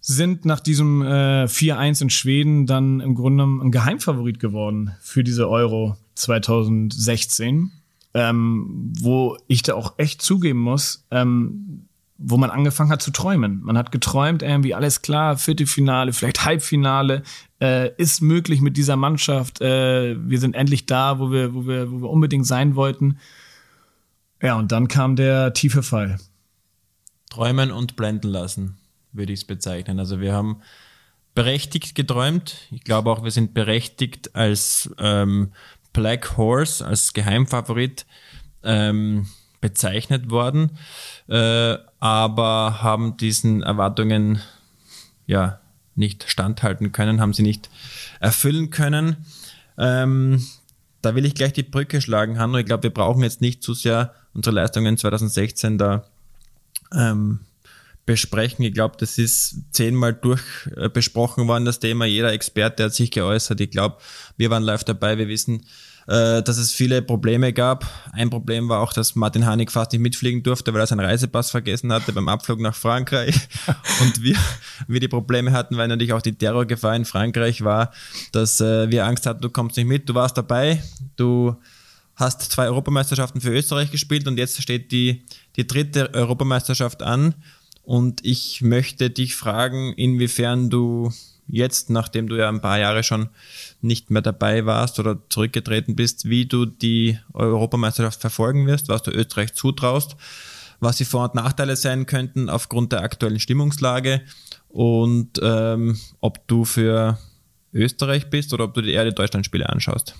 sind nach diesem äh, 4-1 in Schweden dann im Grunde ein Geheimfavorit geworden für diese Euro 2016. Ähm, wo ich da auch echt zugeben muss, ähm, wo man angefangen hat zu träumen. Man hat geträumt, irgendwie alles klar, Viertelfinale, vielleicht Halbfinale, äh, ist möglich mit dieser Mannschaft. Äh, wir sind endlich da, wo wir, wo wir, wo wir unbedingt sein wollten. Ja, und dann kam der tiefe Fall. Träumen und blenden lassen, würde ich es bezeichnen. Also wir haben berechtigt geträumt. Ich glaube auch, wir sind berechtigt als ähm, Black Horse, als Geheimfavorit ähm, bezeichnet worden, äh, aber haben diesen Erwartungen ja nicht standhalten können, haben sie nicht erfüllen können. Ähm, da will ich gleich die Brücke schlagen, Hanno. Ich glaube, wir brauchen jetzt nicht zu sehr unsere Leistungen 2016 da ähm, besprechen. Ich glaube, das ist zehnmal durch äh, besprochen worden, das Thema. Jeder Experte hat sich geäußert. Ich glaube, wir waren live dabei. Wir wissen, äh, dass es viele Probleme gab. Ein Problem war auch, dass Martin Hanig fast nicht mitfliegen durfte, weil er seinen Reisepass vergessen hatte beim Abflug nach Frankreich. Und wir, wir die Probleme hatten, weil natürlich auch die Terrorgefahr in Frankreich war, dass äh, wir Angst hatten, du kommst nicht mit, du warst dabei, du hast zwei Europameisterschaften für Österreich gespielt und jetzt steht die, die dritte Europameisterschaft an. Und ich möchte dich fragen, inwiefern du jetzt, nachdem du ja ein paar Jahre schon nicht mehr dabei warst oder zurückgetreten bist, wie du die Europameisterschaft verfolgen wirst, was du Österreich zutraust, was die Vor- und Nachteile sein könnten aufgrund der aktuellen Stimmungslage und ähm, ob du für Österreich bist oder ob du die Deutschlandspiele anschaust.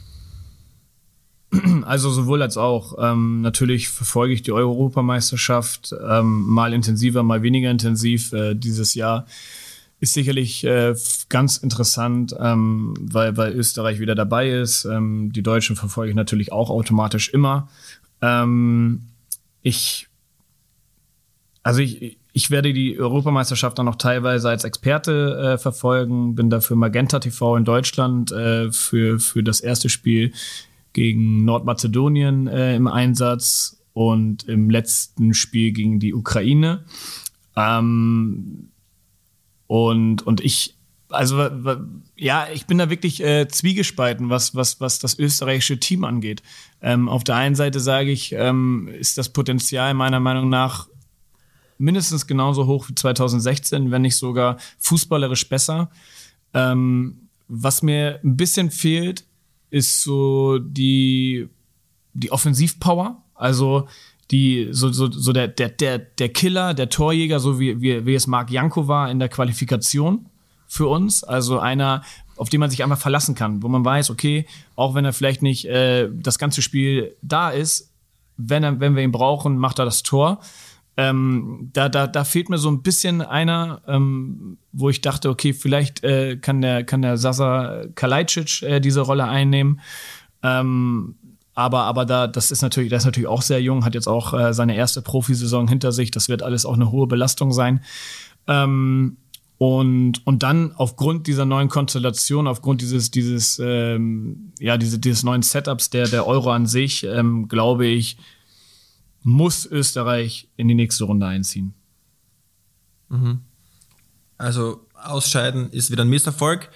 Also sowohl als auch. Ähm, natürlich verfolge ich die Europameisterschaft ähm, mal intensiver, mal weniger intensiv äh, dieses Jahr ist sicherlich äh, ganz interessant, ähm, weil, weil Österreich wieder dabei ist. Ähm, die Deutschen verfolge ich natürlich auch automatisch immer. Ähm, ich, also ich, ich werde die Europameisterschaft dann noch teilweise als Experte äh, verfolgen, bin dafür Magenta TV in Deutschland äh, für, für das erste Spiel gegen Nordmazedonien äh, im Einsatz und im letzten Spiel gegen die Ukraine. Ähm, und, und ich, also ja, ich bin da wirklich äh, zwiegespalten, was, was, was das österreichische Team angeht. Ähm, auf der einen Seite sage ich, ähm, ist das Potenzial meiner Meinung nach mindestens genauso hoch wie 2016, wenn nicht sogar fußballerisch besser. Ähm, was mir ein bisschen fehlt, ist so die, die Offensivpower. Also die so, so, so der, der, der, der Killer, der Torjäger, so wie, wie, wie es Marc Janko war in der Qualifikation für uns. Also einer, auf den man sich einfach verlassen kann, wo man weiß, okay, auch wenn er vielleicht nicht äh, das ganze Spiel da ist, wenn, er, wenn wir ihn brauchen, macht er das Tor. Ähm, da, da, da fehlt mir so ein bisschen einer, ähm, wo ich dachte, okay, vielleicht äh, kann der, kann der Sasa Kalajdzic äh, diese Rolle einnehmen. Ähm, aber, aber da, das ist natürlich, der ist natürlich auch sehr jung, hat jetzt auch äh, seine erste Profisaison hinter sich. Das wird alles auch eine hohe Belastung sein. Ähm, und, und dann aufgrund dieser neuen Konstellation, aufgrund dieses, dieses, ähm, ja, diese, dieses neuen Setups der, der Euro an sich, ähm, glaube ich, muss Österreich in die nächste Runde einziehen. Mhm. Also ausscheiden ist wieder ein Misserfolg.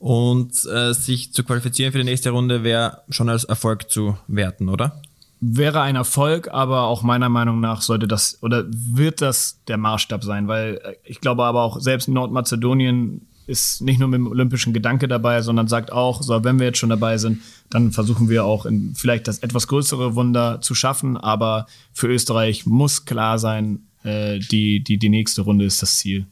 Und äh, sich zu qualifizieren für die nächste Runde wäre schon als Erfolg zu werten, oder? Wäre ein Erfolg, aber auch meiner Meinung nach sollte das oder wird das der Maßstab sein, weil äh, ich glaube aber auch selbst Nordmazedonien ist nicht nur mit dem olympischen Gedanke dabei, sondern sagt auch, so wenn wir jetzt schon dabei sind, dann versuchen wir auch in vielleicht das etwas größere Wunder zu schaffen, aber für Österreich muss klar sein, äh, die, die, die nächste Runde ist das Ziel.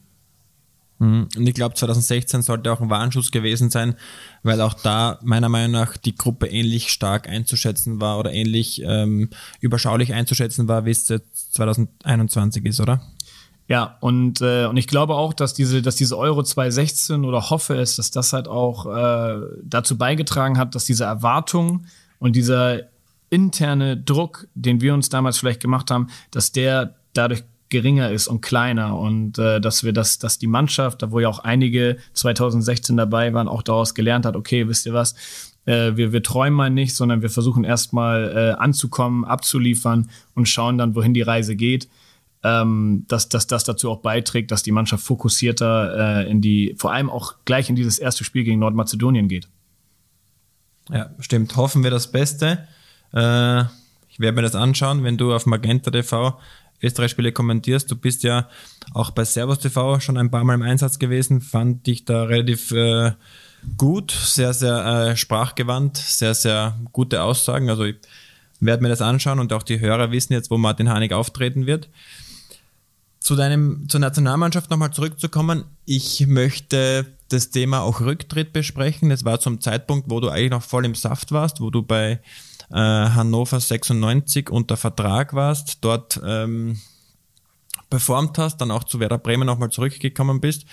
Mhm. Und ich glaube, 2016 sollte auch ein Warnschuss gewesen sein, weil auch da meiner Meinung nach die Gruppe ähnlich stark einzuschätzen war oder ähnlich ähm, überschaulich einzuschätzen war, wie es jetzt 2021 ist, oder? Ja, und, äh, und ich glaube auch, dass diese, dass diese Euro 2016 oder hoffe es, dass das halt auch äh, dazu beigetragen hat, dass diese Erwartung und dieser interne Druck, den wir uns damals vielleicht gemacht haben, dass der dadurch geringer ist und kleiner und äh, dass wir das, dass die Mannschaft, da wo ja auch einige 2016 dabei waren, auch daraus gelernt hat, okay, wisst ihr was, äh, wir, wir träumen mal nicht, sondern wir versuchen erstmal äh, anzukommen, abzuliefern und schauen dann, wohin die Reise geht. Ähm, dass, dass das dazu auch beiträgt, dass die Mannschaft fokussierter äh, in die, vor allem auch gleich in dieses erste Spiel gegen Nordmazedonien geht. Ja, stimmt. Hoffen wir das Beste. Äh, ich werde mir das anschauen, wenn du auf Magenta TV Österreich-Spiele kommentierst. Du bist ja auch bei Servus TV schon ein paar Mal im Einsatz gewesen, fand dich da relativ äh, gut, sehr, sehr äh, sprachgewandt, sehr, sehr gute Aussagen. Also ich werde mir das anschauen und auch die Hörer wissen jetzt, wo Martin Hanig auftreten wird. Zu deinem, zur Nationalmannschaft nochmal zurückzukommen. Ich möchte das Thema auch Rücktritt besprechen. Das war zum Zeitpunkt, wo du eigentlich noch voll im Saft warst, wo du bei äh, Hannover 96 unter Vertrag warst, dort ähm, performt hast, dann auch zu Werder Bremen nochmal zurückgekommen bist,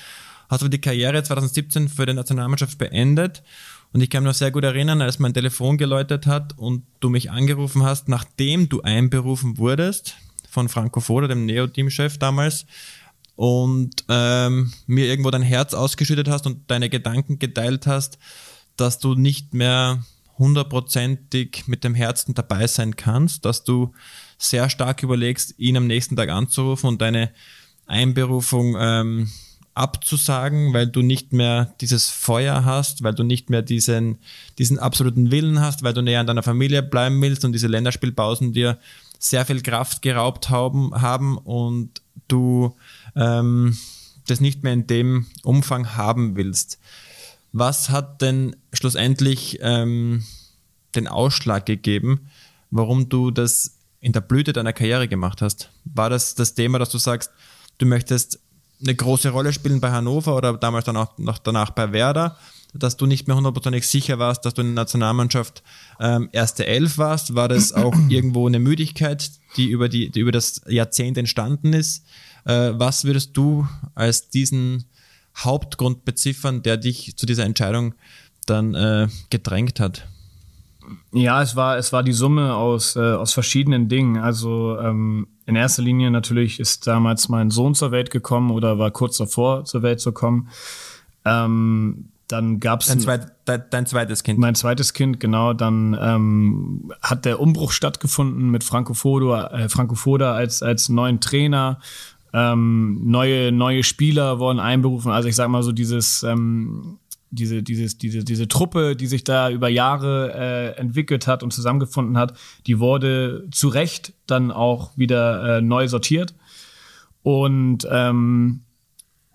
hast du die Karriere 2017 für die Nationalmannschaft beendet. Und ich kann mich noch sehr gut erinnern, als mein Telefon geläutet hat und du mich angerufen hast, nachdem du einberufen wurdest von Franco Foda, dem Neo-Teamchef damals, und ähm, mir irgendwo dein Herz ausgeschüttet hast und deine Gedanken geteilt hast, dass du nicht mehr hundertprozentig mit dem Herzen dabei sein kannst, dass du sehr stark überlegst, ihn am nächsten Tag anzurufen und deine Einberufung ähm, abzusagen, weil du nicht mehr dieses Feuer hast, weil du nicht mehr diesen, diesen absoluten Willen hast, weil du näher an deiner Familie bleiben willst und diese Länderspielpausen dir sehr viel Kraft geraubt haben, haben und du ähm, das nicht mehr in dem Umfang haben willst. Was hat denn schlussendlich ähm, den Ausschlag gegeben, warum du das in der Blüte deiner Karriere gemacht hast? War das das Thema, dass du sagst, du möchtest eine große Rolle spielen bei Hannover oder damals dann auch noch danach bei Werder, dass du nicht mehr hundertprozentig sicher warst, dass du in der Nationalmannschaft ähm, erste Elf warst? War das auch irgendwo eine Müdigkeit, die über, die, die über das Jahrzehnt entstanden ist? Äh, was würdest du als diesen Hauptgrund beziffern, der dich zu dieser Entscheidung dann äh, gedrängt hat? Ja, es war, es war die Summe aus, äh, aus verschiedenen Dingen. Also ähm, in erster Linie natürlich ist damals mein Sohn zur Welt gekommen oder war kurz davor zur Welt zu kommen. Ähm, dann gab's dein, zweit, dein, dein, zweites Kind. Mein zweites Kind, genau. Dann ähm, hat der Umbruch stattgefunden mit Franco Foda, äh, Franco Foda als, als neuen Trainer. Ähm, neue, neue Spieler wurden einberufen. Also ich sag mal so dieses ähm, diese, dieses, diese, diese Truppe, die sich da über Jahre äh, entwickelt hat und zusammengefunden hat, die wurde zu Recht dann auch wieder äh, neu sortiert. Und, ähm,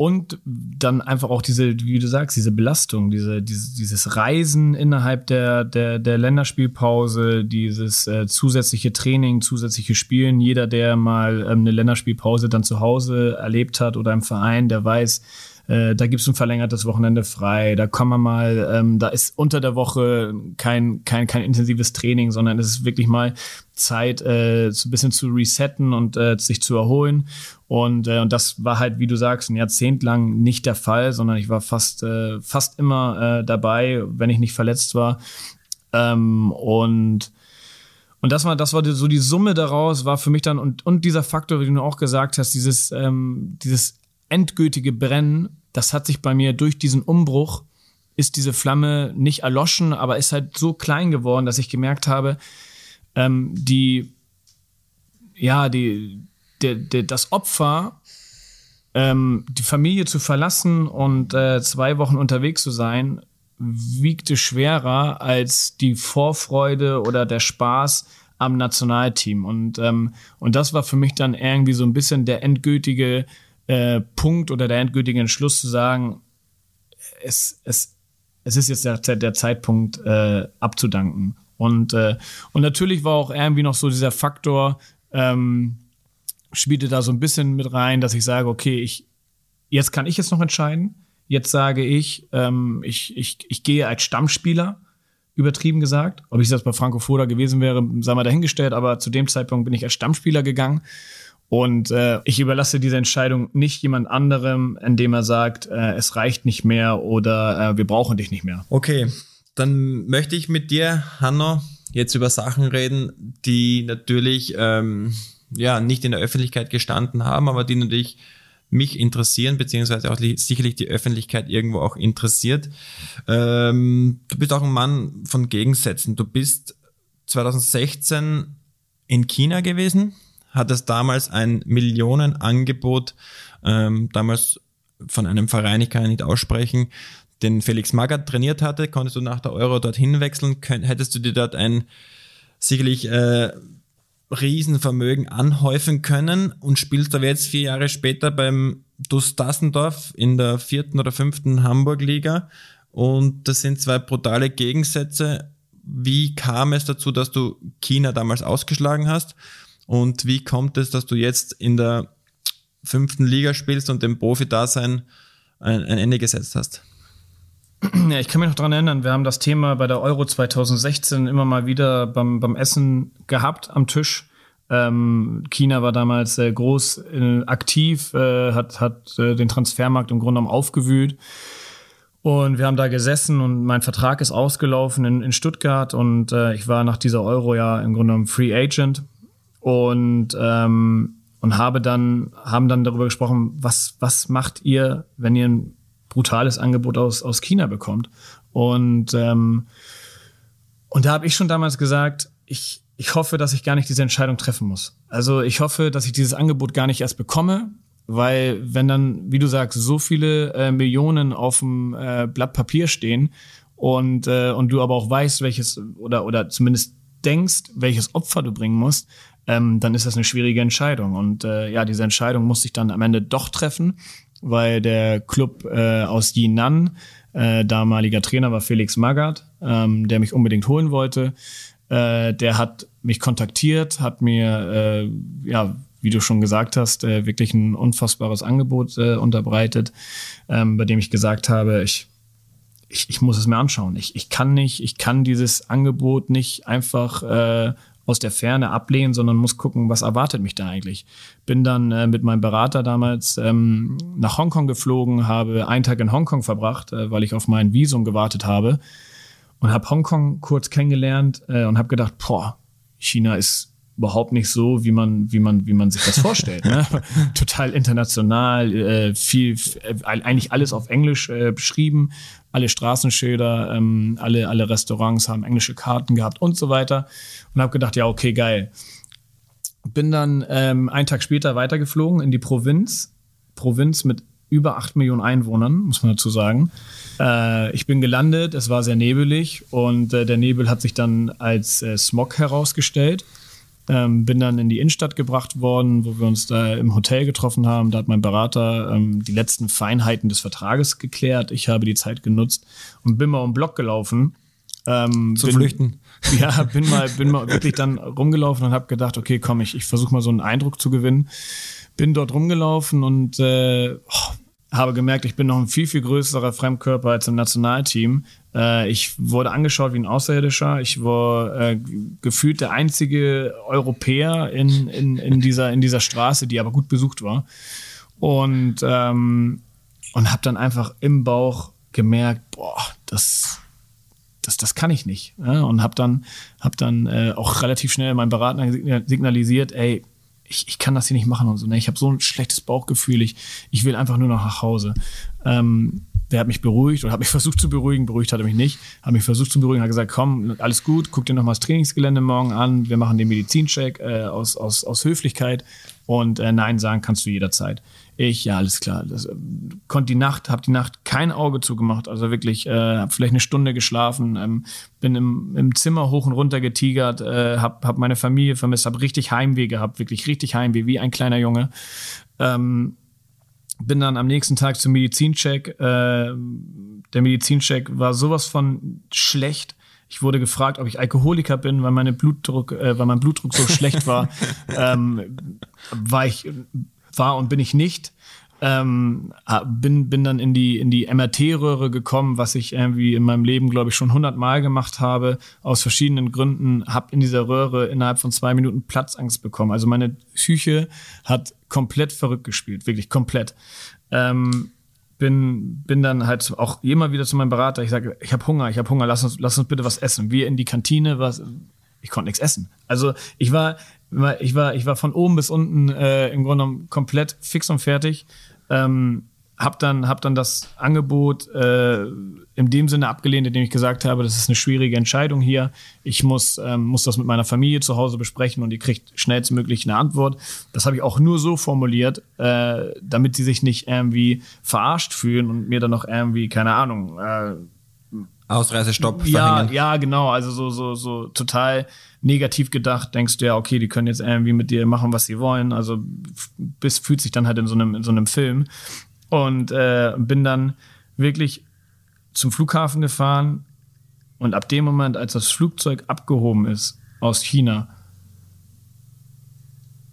und dann einfach auch diese, wie du sagst, diese Belastung, diese, diese, dieses Reisen innerhalb der, der, der Länderspielpause, dieses äh, zusätzliche Training, zusätzliche Spielen. Jeder, der mal ähm, eine Länderspielpause dann zu Hause erlebt hat oder im Verein, der weiß, äh, da gibt's ein verlängertes Wochenende frei, da kann man mal, ähm, da ist unter der Woche kein, kein, kein intensives Training, sondern es ist wirklich mal Zeit, äh, so ein bisschen zu resetten und äh, sich zu erholen. Und, äh, und das war halt, wie du sagst, ein Jahrzehnt lang nicht der Fall, sondern ich war fast, äh, fast immer äh, dabei, wenn ich nicht verletzt war. Ähm, und und das war, das war so die Summe daraus, war für mich dann, und, und dieser Faktor, wie du auch gesagt hast, dieses, ähm, dieses endgültige Brennen, das hat sich bei mir durch diesen Umbruch, ist diese Flamme nicht erloschen, aber ist halt so klein geworden, dass ich gemerkt habe, ähm, die, ja, die, der, der, das Opfer, ähm, die Familie zu verlassen und äh, zwei Wochen unterwegs zu sein, wiegte schwerer als die Vorfreude oder der Spaß am Nationalteam. Und, ähm, und das war für mich dann irgendwie so ein bisschen der endgültige äh, Punkt oder der endgültige Entschluss zu sagen, es, es, es ist jetzt der, der Zeitpunkt äh, abzudanken. Und, äh, und natürlich war auch irgendwie noch so dieser Faktor, ähm, spielte da so ein bisschen mit rein, dass ich sage, okay, ich, jetzt kann ich es noch entscheiden. Jetzt sage ich, ähm, ich, ich, ich gehe als Stammspieler, übertrieben gesagt. Ob ich das bei Franco Foda gewesen wäre, sei mal dahingestellt, aber zu dem Zeitpunkt bin ich als Stammspieler gegangen. Und äh, ich überlasse diese Entscheidung nicht jemand anderem, indem er sagt, äh, es reicht nicht mehr oder äh, wir brauchen dich nicht mehr. Okay, dann möchte ich mit dir, Hanno, jetzt über Sachen reden, die natürlich ähm, ja nicht in der Öffentlichkeit gestanden haben, aber die natürlich mich interessieren, beziehungsweise auch sicherlich die Öffentlichkeit irgendwo auch interessiert. Ähm, du bist auch ein Mann von Gegensätzen. Du bist 2016 in China gewesen, hat es damals ein Millionenangebot, ähm, damals von einem Verein, ich kann nicht aussprechen, den Felix Magath trainiert hatte, konntest du nach der Euro dorthin wechseln, könnt, hättest du dir dort ein sicherlich äh, Riesenvermögen anhäufen können und spielst aber jetzt vier Jahre später beim Dus Dassendorf in der vierten oder fünften Hamburg-Liga und das sind zwei brutale Gegensätze. Wie kam es dazu, dass du China damals ausgeschlagen hast? Und wie kommt es, dass du jetzt in der fünften Liga spielst und dem Profi-Dasein ein, ein Ende gesetzt hast? Ja, ich kann mich noch dran erinnern, wir haben das Thema bei der Euro 2016 immer mal wieder beim, beim Essen gehabt am Tisch. Ähm, China war damals sehr groß äh, aktiv, äh, hat, hat äh, den Transfermarkt im Grunde genommen aufgewühlt. Und wir haben da gesessen und mein Vertrag ist ausgelaufen in, in Stuttgart und äh, ich war nach dieser Euro ja im Grunde genommen Free Agent und, ähm, und habe dann, haben dann darüber gesprochen, was, was macht ihr, wenn ihr ein brutales Angebot aus, aus China bekommt? Und, ähm, und da habe ich schon damals gesagt, ich, ich hoffe, dass ich gar nicht diese Entscheidung treffen muss. Also ich hoffe, dass ich dieses Angebot gar nicht erst bekomme, weil wenn dann, wie du sagst, so viele äh, Millionen auf dem äh, Blatt Papier stehen und, äh, und du aber auch weißt, welches oder, oder zumindest denkst, welches Opfer du bringen musst, ähm, dann ist das eine schwierige Entscheidung. Und äh, ja, diese Entscheidung musste ich dann am Ende doch treffen, weil der Club äh, aus Yinan, äh, damaliger Trainer war Felix Magath, ähm, der mich unbedingt holen wollte. Äh, der hat mich kontaktiert, hat mir, äh, ja, wie du schon gesagt hast, äh, wirklich ein unfassbares Angebot äh, unterbreitet, ähm, bei dem ich gesagt habe, ich, ich, ich muss es mir anschauen. Ich, ich kann nicht, ich kann dieses Angebot nicht einfach äh, aus der Ferne ablehnen, sondern muss gucken, was erwartet mich da eigentlich. Bin dann äh, mit meinem Berater damals ähm, nach Hongkong geflogen, habe einen Tag in Hongkong verbracht, äh, weil ich auf mein Visum gewartet habe und habe Hongkong kurz kennengelernt äh, und habe gedacht, boah, China ist überhaupt nicht so, wie man, wie man, wie man sich das vorstellt. Ne? Total international, äh, viel, äh, eigentlich alles auf Englisch äh, beschrieben, alle Straßenschilder, ähm, alle, alle Restaurants haben englische Karten gehabt und so weiter. Und habe gedacht, ja, okay, geil. Bin dann ähm, einen Tag später weitergeflogen in die Provinz. Provinz mit über acht Millionen Einwohnern, muss man dazu sagen. Äh, ich bin gelandet, es war sehr nebelig und äh, der Nebel hat sich dann als äh, Smog herausgestellt. Ähm, bin dann in die Innenstadt gebracht worden, wo wir uns da im Hotel getroffen haben. Da hat mein Berater ähm, die letzten Feinheiten des Vertrages geklärt. Ich habe die Zeit genutzt und bin mal um Block gelaufen. Ähm, Zu bin, flüchten. Ja, bin mal, bin mal wirklich dann rumgelaufen und habe gedacht, okay, komm, ich, ich versuche mal so einen Eindruck zu gewinnen. Bin dort rumgelaufen und äh, oh, habe gemerkt, ich bin noch ein viel, viel größerer Fremdkörper als im Nationalteam. Äh, ich wurde angeschaut wie ein Außerirdischer. Ich war äh, gefühlt der einzige Europäer in, in, in, dieser, in dieser Straße, die aber gut besucht war. Und, ähm, und habe dann einfach im Bauch gemerkt, boah, das, das, das kann ich nicht. Ja? Und habe dann, hab dann äh, auch relativ schnell meinem Berater signalisiert, ey, ich, ich kann das hier nicht machen und so. Ne? Ich habe so ein schlechtes Bauchgefühl, ich, ich will einfach nur noch nach Hause. Ähm, der hat mich beruhigt oder hat mich versucht zu beruhigen, beruhigt hat er mich nicht, hat mich versucht zu beruhigen, hat gesagt, komm, alles gut, guck dir noch mal das Trainingsgelände morgen an, wir machen den Medizincheck äh, aus, aus, aus Höflichkeit und äh, Nein sagen kannst du jederzeit. Ich, ja, alles klar. Das, äh, konnte die Nacht, habe die Nacht kein Auge zugemacht, also wirklich, äh, habe vielleicht eine Stunde geschlafen, ähm, bin im, im Zimmer hoch und runter getigert, äh, habe hab meine Familie vermisst, habe richtig Heimweh gehabt, wirklich richtig Heimweh, wie ein kleiner Junge. Ähm, bin dann am nächsten Tag zum Medizincheck. Äh, der Medizincheck war sowas von schlecht. Ich wurde gefragt, ob ich Alkoholiker bin, weil meine Blutdruck, äh, weil mein Blutdruck so schlecht war. Ähm, war ich, war und bin ich nicht. Ähm, bin, bin dann in die, in die MRT-Röhre gekommen, was ich irgendwie in meinem Leben, glaube ich, schon hundertmal gemacht habe, aus verschiedenen Gründen, habe in dieser Röhre innerhalb von zwei Minuten Platzangst bekommen. Also meine Psyche hat komplett verrückt gespielt, wirklich komplett. Ähm, bin, bin dann halt auch immer wieder zu meinem Berater. Ich sage, ich habe Hunger, ich habe Hunger, lass uns, lass uns bitte was essen. Wir in die Kantine, was, ich konnte nichts essen. Also ich war, ich war, ich war von oben bis unten äh, im Grunde genommen komplett fix und fertig. Ähm, hab dann, hab dann das Angebot äh, in dem Sinne abgelehnt, indem ich gesagt habe, das ist eine schwierige Entscheidung hier. Ich muss, ähm, muss das mit meiner Familie zu Hause besprechen und ihr kriegt schnellstmöglich eine Antwort. Das habe ich auch nur so formuliert, äh, damit sie sich nicht irgendwie verarscht fühlen und mir dann noch irgendwie, keine Ahnung, äh, Ausreisestopp ja, verhängen. Ja, genau. Also so, so, so total negativ gedacht, denkst du ja, okay, die können jetzt irgendwie mit dir machen, was sie wollen. Also bis fühlt sich dann halt in so einem, in so einem Film. Und äh, bin dann wirklich zum Flughafen gefahren. Und ab dem Moment, als das Flugzeug abgehoben ist aus China,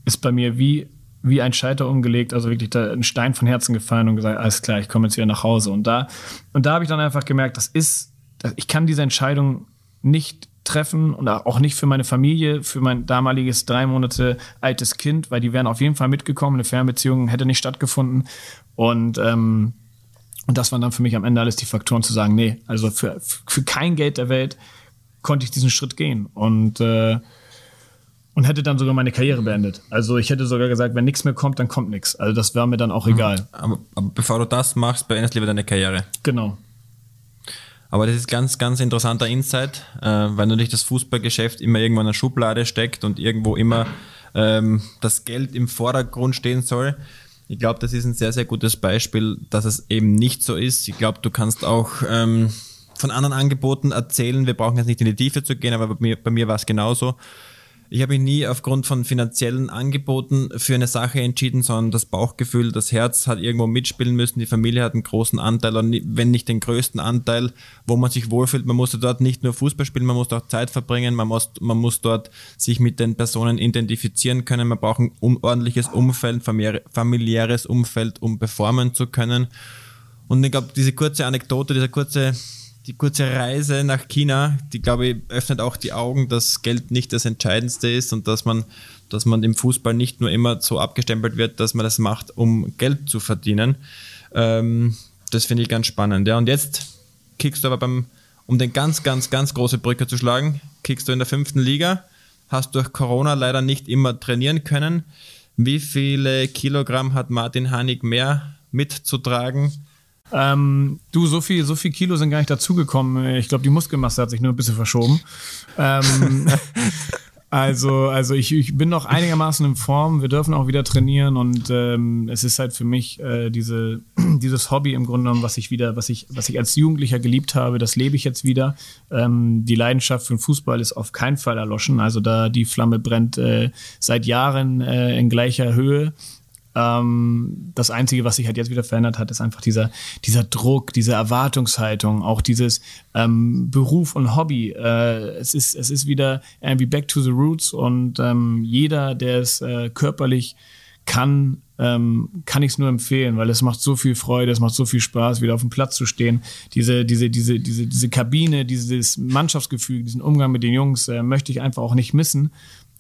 ist bei mir wie, wie ein Scheiter umgelegt, also wirklich da ein Stein von Herzen gefallen und gesagt, alles klar, ich komme jetzt wieder nach Hause. Und da, und da habe ich dann einfach gemerkt, das ist, ich kann diese Entscheidung nicht treffen und auch nicht für meine Familie, für mein damaliges drei Monate altes Kind, weil die wären auf jeden Fall mitgekommen. Eine Fernbeziehung hätte nicht stattgefunden. Und, ähm, und das waren dann für mich am Ende alles die Faktoren zu sagen, nee, also für, für kein Geld der Welt konnte ich diesen Schritt gehen. Und, äh, und hätte dann sogar meine Karriere beendet. Also ich hätte sogar gesagt, wenn nichts mehr kommt, dann kommt nichts. Also das wäre mir dann auch egal. Aber, aber bevor du das machst, beendest lieber deine Karriere. Genau. Aber das ist ganz, ganz interessanter Insight, äh, weil natürlich das Fußballgeschäft immer irgendwo in einer Schublade steckt und irgendwo immer ähm, das Geld im Vordergrund stehen soll. Ich glaube, das ist ein sehr, sehr gutes Beispiel, dass es eben nicht so ist. Ich glaube, du kannst auch ähm, von anderen Angeboten erzählen. Wir brauchen jetzt nicht in die Tiefe zu gehen, aber bei mir, bei mir war es genauso. Ich habe mich nie aufgrund von finanziellen Angeboten für eine Sache entschieden, sondern das Bauchgefühl, das Herz hat irgendwo mitspielen müssen. Die Familie hat einen großen Anteil, wenn nicht den größten Anteil, wo man sich wohlfühlt. Man musste dort nicht nur Fußball spielen, man muss dort Zeit verbringen, man muss, man muss dort sich mit den Personen identifizieren können. Man braucht ein ordentliches Umfeld, familiäres Umfeld, um performen zu können. Und ich glaube, diese kurze Anekdote, dieser kurze die kurze Reise nach China, die glaube ich öffnet auch die Augen, dass Geld nicht das Entscheidendste ist und dass man, dass man im Fußball nicht nur immer so abgestempelt wird, dass man das macht, um Geld zu verdienen. Ähm, das finde ich ganz spannend. Ja, und jetzt kickst du aber beim, um den ganz, ganz, ganz große Brücke zu schlagen, kickst du in der fünften Liga, hast durch Corona leider nicht immer trainieren können. Wie viele Kilogramm hat Martin Hanig mehr mitzutragen? Ähm, du, so viel, so viel Kilo sind gar nicht dazugekommen. Ich glaube, die Muskelmasse hat sich nur ein bisschen verschoben. Ähm, also, also ich, ich bin noch einigermaßen in Form. Wir dürfen auch wieder trainieren und ähm, es ist halt für mich äh, diese, dieses Hobby im Grunde genommen, was ich wieder, was ich, was ich als Jugendlicher geliebt habe, das lebe ich jetzt wieder. Ähm, die Leidenschaft für den Fußball ist auf keinen Fall erloschen. Also da die Flamme brennt äh, seit Jahren äh, in gleicher Höhe. Ähm, das Einzige, was sich halt jetzt wieder verändert hat, ist einfach dieser, dieser Druck, diese Erwartungshaltung, auch dieses ähm, Beruf und Hobby. Äh, es, ist, es ist wieder irgendwie back to the roots und ähm, jeder, der es äh, körperlich kann, ähm, kann ich es nur empfehlen, weil es macht so viel Freude, es macht so viel Spaß, wieder auf dem Platz zu stehen. Diese, diese, diese, diese, diese Kabine, dieses Mannschaftsgefühl, diesen Umgang mit den Jungs äh, möchte ich einfach auch nicht missen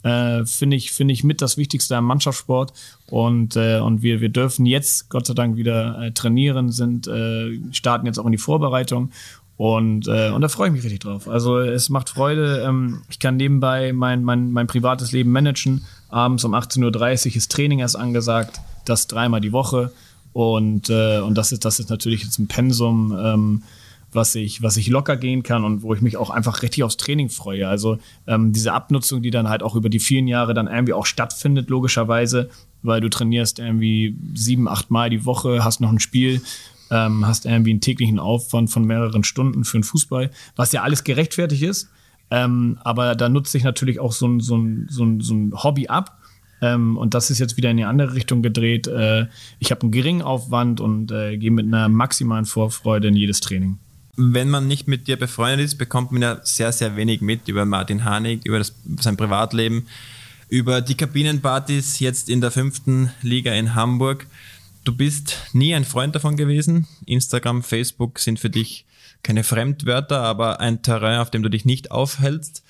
äh, finde ich, finde ich mit das Wichtigste am Mannschaftssport. Und, äh, und wir, wir dürfen jetzt Gott sei Dank wieder äh, trainieren, sind, äh, starten jetzt auch in die Vorbereitung. Und, äh, und da freue ich mich richtig drauf. Also es macht Freude. Ähm, ich kann nebenbei mein, mein, mein privates Leben managen. Abends um 18.30 Uhr ist Training erst angesagt, das dreimal die Woche. Und, äh, und das, ist, das ist natürlich jetzt ein Pensum. Ähm, was ich, was ich locker gehen kann und wo ich mich auch einfach richtig aufs Training freue. Also ähm, diese Abnutzung, die dann halt auch über die vielen Jahre dann irgendwie auch stattfindet, logischerweise, weil du trainierst irgendwie sieben, acht Mal die Woche, hast noch ein Spiel, ähm, hast irgendwie einen täglichen Aufwand von mehreren Stunden für den Fußball, was ja alles gerechtfertigt ist. Ähm, aber da nutzt sich natürlich auch so ein, so ein, so ein, so ein Hobby ab. Ähm, und das ist jetzt wieder in die andere Richtung gedreht. Äh, ich habe einen geringen Aufwand und äh, gehe mit einer maximalen Vorfreude in jedes Training wenn man nicht mit dir befreundet ist, bekommt man ja sehr, sehr wenig mit über Martin Hanig, über das, sein Privatleben, über die Kabinenpartys jetzt in der fünften Liga in Hamburg. Du bist nie ein Freund davon gewesen. Instagram, Facebook sind für dich keine Fremdwörter, aber ein Terrain, auf dem du dich nicht aufhältst.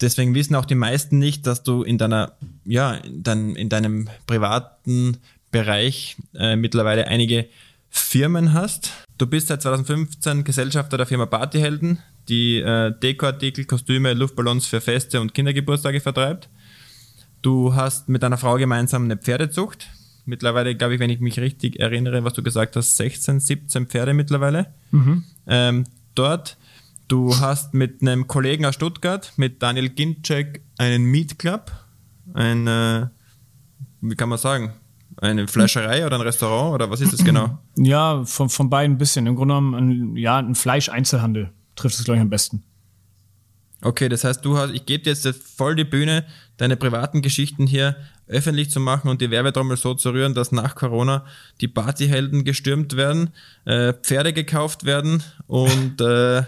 Deswegen wissen auch die meisten nicht, dass du in deiner, ja, in, dein, in deinem privaten Bereich äh, mittlerweile einige Firmen hast. Du bist seit 2015 Gesellschafter der Firma Partyhelden, die äh, Dekoartikel, Kostüme, Luftballons für Feste und Kindergeburtstage vertreibt. Du hast mit deiner Frau gemeinsam eine Pferdezucht. Mittlerweile, glaube ich, wenn ich mich richtig erinnere, was du gesagt hast, 16, 17 Pferde mittlerweile. Mhm. Ähm, dort. Du hast mit einem Kollegen aus Stuttgart, mit Daniel Ginczek, einen Meat Club. Ein, äh, wie kann man sagen, eine Fleischerei oder ein Restaurant oder was ist das genau? Ja, von, von beiden ein bisschen. Im Grunde genommen, ein, ja, ein Fleischeinzelhandel trifft es, glaube ich, am besten. Okay, das heißt, du hast, ich gebe dir jetzt voll die Bühne, deine privaten Geschichten hier öffentlich zu machen und die Werbetrommel so zu rühren, dass nach Corona die Partyhelden gestürmt werden, äh, Pferde gekauft werden und äh,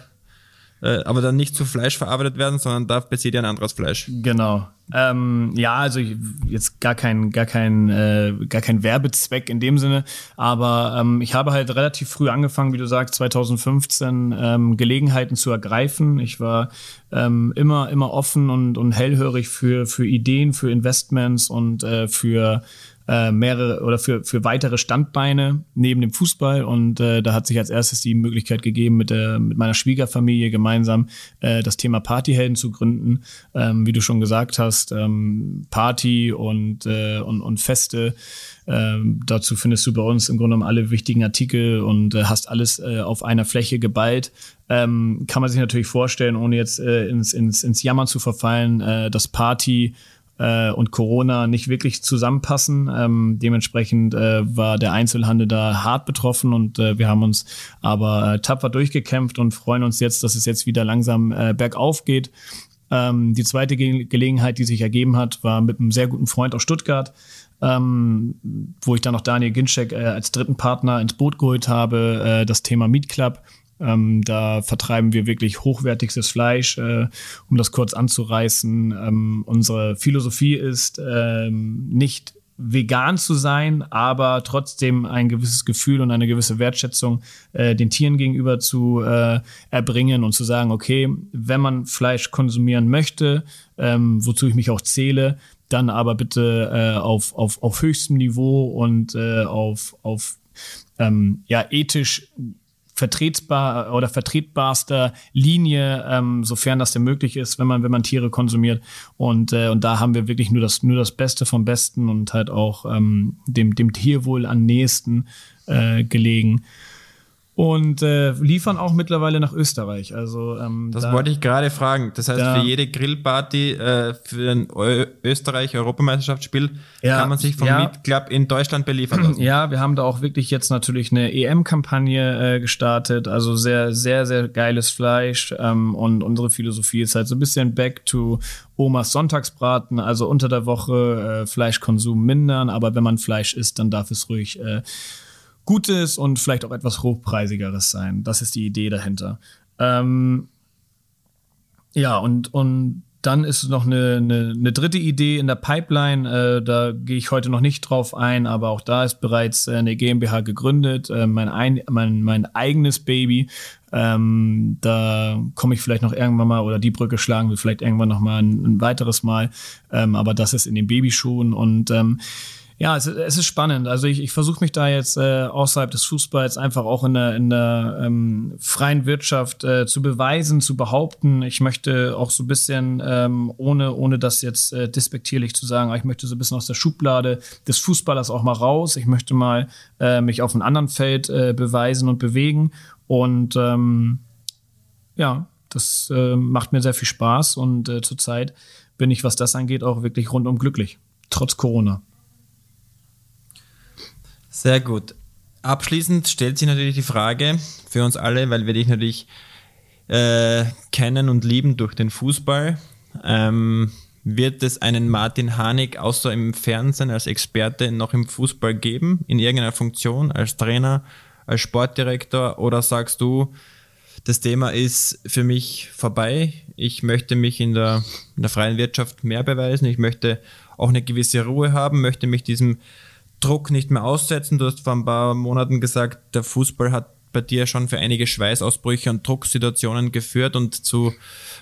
äh, aber dann nicht zu Fleisch verarbeitet werden, sondern da bezieht ihr ein anderes Fleisch. Genau. Ähm, ja, also jetzt gar kein, gar kein, äh, gar kein Werbezweck in dem Sinne, aber ähm, ich habe halt relativ früh angefangen, wie du sagst, 2015 ähm, Gelegenheiten zu ergreifen. Ich war ähm, immer, immer offen und, und hellhörig für, für Ideen, für Investments und äh, für äh, mehrere oder für, für weitere Standbeine neben dem Fußball. Und äh, da hat sich als erstes die Möglichkeit gegeben, mit, der, mit meiner Schwiegerfamilie gemeinsam äh, das Thema Partyhelden zu gründen. Ähm, wie du schon gesagt hast, ähm, Party und, äh, und, und Feste. Ähm, dazu findest du bei uns im Grunde genommen alle wichtigen Artikel und äh, hast alles äh, auf einer Fläche geballt. Ähm, kann man sich natürlich vorstellen, ohne jetzt äh, ins, ins, ins Jammern zu verfallen, äh, dass Party äh, und Corona nicht wirklich zusammenpassen. Ähm, dementsprechend äh, war der Einzelhandel da hart betroffen und äh, wir haben uns aber äh, tapfer durchgekämpft und freuen uns jetzt, dass es jetzt wieder langsam äh, bergauf geht. Ähm, die zweite Ge Gelegenheit, die sich ergeben hat, war mit einem sehr guten Freund aus Stuttgart, ähm, wo ich dann noch Daniel Ginczek äh, als dritten Partner ins Boot geholt habe, äh, das Thema Meat Club. Ähm, da vertreiben wir wirklich hochwertigstes Fleisch, äh, um das kurz anzureißen. Ähm, unsere Philosophie ist ähm, nicht vegan zu sein, aber trotzdem ein gewisses Gefühl und eine gewisse Wertschätzung äh, den Tieren gegenüber zu äh, erbringen und zu sagen, okay, wenn man Fleisch konsumieren möchte, ähm, wozu ich mich auch zähle, dann aber bitte äh, auf, auf, auf höchstem Niveau und äh, auf, auf ähm, ja, ethisch vertretbar oder vertretbarster Linie, ähm, sofern das denn möglich ist, wenn man wenn man Tiere konsumiert. Und äh, und da haben wir wirklich nur das nur das Beste vom Besten und halt auch ähm, dem dem Tierwohl am nächsten äh, gelegen und äh, liefern auch mittlerweile nach Österreich. Also ähm, das da, wollte ich gerade fragen. Das heißt, da, für jede Grillparty äh, für ein Österreich-Europameisterschaftsspiel ja, kann man sich vom ja, Meat Club in Deutschland beliefern lassen. Ja, wir haben da auch wirklich jetzt natürlich eine EM-Kampagne äh, gestartet. Also sehr, sehr, sehr geiles Fleisch. Ähm, und unsere Philosophie ist halt so ein bisschen back to Omas Sonntagsbraten. Also unter der Woche äh, Fleischkonsum mindern, aber wenn man Fleisch isst, dann darf es ruhig äh, Gutes und vielleicht auch etwas hochpreisigeres sein. Das ist die Idee dahinter. Ähm, ja, und, und dann ist noch eine, eine, eine dritte Idee in der Pipeline. Äh, da gehe ich heute noch nicht drauf ein, aber auch da ist bereits äh, eine GmbH gegründet, äh, mein, ein, mein, mein eigenes Baby. Ähm, da komme ich vielleicht noch irgendwann mal oder die Brücke schlagen wir vielleicht irgendwann noch mal ein, ein weiteres Mal. Ähm, aber das ist in den Babyschuhen und ähm, ja, es, es ist spannend. Also ich, ich versuche mich da jetzt äh, außerhalb des Fußballs einfach auch in der, in der ähm, freien Wirtschaft äh, zu beweisen, zu behaupten. Ich möchte auch so ein bisschen, ähm, ohne, ohne das jetzt äh, despektierlich zu sagen, ich möchte so ein bisschen aus der Schublade des Fußballers auch mal raus. Ich möchte mal äh, mich auf einem anderen Feld äh, beweisen und bewegen. Und ähm, ja, das äh, macht mir sehr viel Spaß und äh, zurzeit bin ich, was das angeht, auch wirklich rundum glücklich. Trotz Corona. Sehr gut. Abschließend stellt sich natürlich die Frage für uns alle, weil wir dich natürlich äh, kennen und lieben durch den Fußball. Ähm, wird es einen Martin Hanig außer im Fernsehen als Experte noch im Fußball geben, in irgendeiner Funktion, als Trainer, als Sportdirektor? Oder sagst du, das Thema ist für mich vorbei. Ich möchte mich in der, in der freien Wirtschaft mehr beweisen. Ich möchte auch eine gewisse Ruhe haben, möchte mich diesem Druck nicht mehr aussetzen. Du hast vor ein paar Monaten gesagt, der Fußball hat bei dir schon für einige Schweißausbrüche und Drucksituationen geführt und zu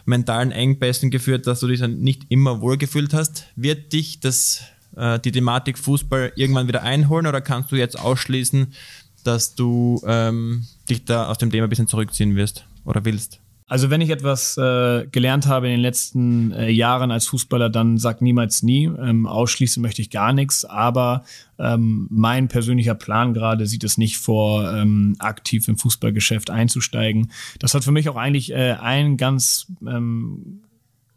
mentalen Engpässen geführt, dass du dich dann nicht immer wohlgefühlt hast. Wird dich das, äh, die Thematik Fußball irgendwann wieder einholen oder kannst du jetzt ausschließen, dass du ähm, dich da aus dem Thema ein bisschen zurückziehen wirst oder willst? Also wenn ich etwas äh, gelernt habe in den letzten äh, Jahren als Fußballer, dann sag niemals nie. Ähm, ausschließen möchte ich gar nichts, aber ähm, mein persönlicher Plan gerade sieht es nicht vor, ähm, aktiv im Fußballgeschäft einzusteigen. Das hat für mich auch eigentlich äh, einen ganz ähm,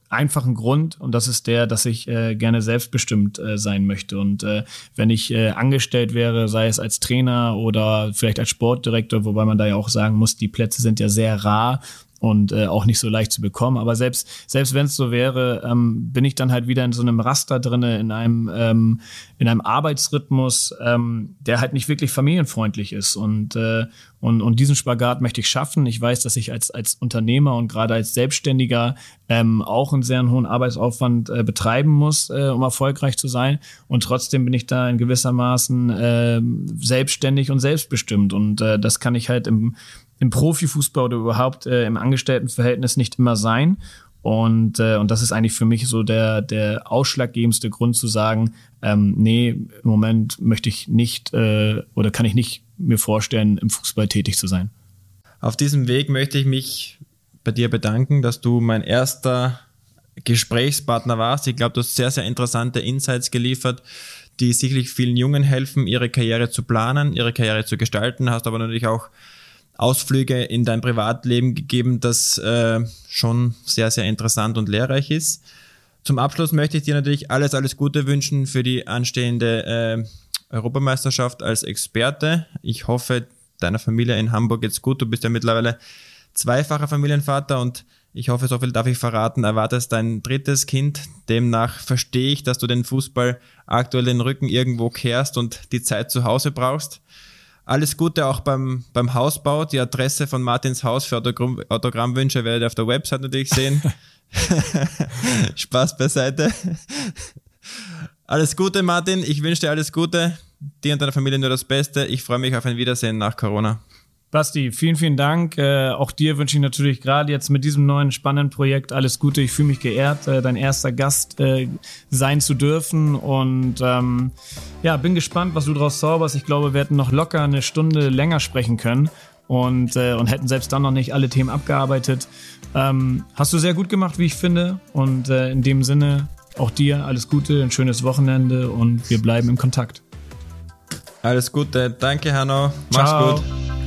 einfachen Grund und das ist der, dass ich äh, gerne selbstbestimmt äh, sein möchte. Und äh, wenn ich äh, angestellt wäre, sei es als Trainer oder vielleicht als Sportdirektor, wobei man da ja auch sagen muss, die Plätze sind ja sehr rar, und äh, auch nicht so leicht zu bekommen. Aber selbst selbst wenn es so wäre, ähm, bin ich dann halt wieder in so einem Raster drinne, in einem ähm, in einem Arbeitsrhythmus, ähm, der halt nicht wirklich familienfreundlich ist. Und äh, und, und diesen Spagat möchte ich schaffen. Ich weiß, dass ich als als Unternehmer und gerade als Selbstständiger ähm, auch einen sehr hohen Arbeitsaufwand äh, betreiben muss, äh, um erfolgreich zu sein. Und trotzdem bin ich da in gewissermaßen äh, selbstständig und selbstbestimmt. Und äh, das kann ich halt im im Profifußball oder überhaupt äh, im Angestelltenverhältnis nicht immer sein. Und, äh, und das ist eigentlich für mich so der, der ausschlaggebendste Grund zu sagen, ähm, nee, im Moment möchte ich nicht äh, oder kann ich nicht mir vorstellen, im Fußball tätig zu sein. Auf diesem Weg möchte ich mich bei dir bedanken, dass du mein erster Gesprächspartner warst. Ich glaube, du hast sehr, sehr interessante Insights geliefert, die sicherlich vielen Jungen helfen, ihre Karriere zu planen, ihre Karriere zu gestalten. Hast aber natürlich auch Ausflüge in dein Privatleben gegeben, das äh, schon sehr, sehr interessant und lehrreich ist. Zum Abschluss möchte ich dir natürlich alles, alles Gute wünschen für die anstehende äh, Europameisterschaft als Experte. Ich hoffe, deiner Familie in Hamburg geht's gut. Du bist ja mittlerweile zweifacher Familienvater und ich hoffe, so viel darf ich verraten, erwartest dein drittes Kind. Demnach verstehe ich, dass du den Fußball aktuell den Rücken irgendwo kehrst und die Zeit zu Hause brauchst. Alles Gute auch beim, beim Hausbau. Die Adresse von Martins Haus für Autogramm, Autogrammwünsche werdet ihr auf der Website natürlich sehen. Spaß beiseite. Alles Gute, Martin. Ich wünsche dir alles Gute. Dir und deiner Familie nur das Beste. Ich freue mich auf ein Wiedersehen nach Corona. Basti, vielen, vielen Dank. Äh, auch dir wünsche ich natürlich gerade jetzt mit diesem neuen spannenden Projekt alles Gute. Ich fühle mich geehrt, äh, dein erster Gast äh, sein zu dürfen und ähm, ja, bin gespannt, was du daraus zauberst. Ich glaube, wir hätten noch locker eine Stunde länger sprechen können und, äh, und hätten selbst dann noch nicht alle Themen abgearbeitet. Ähm, hast du sehr gut gemacht, wie ich finde. Und äh, in dem Sinne auch dir alles Gute, ein schönes Wochenende und wir bleiben im Kontakt. Alles Gute, danke Hanno, mach's Ciao. gut.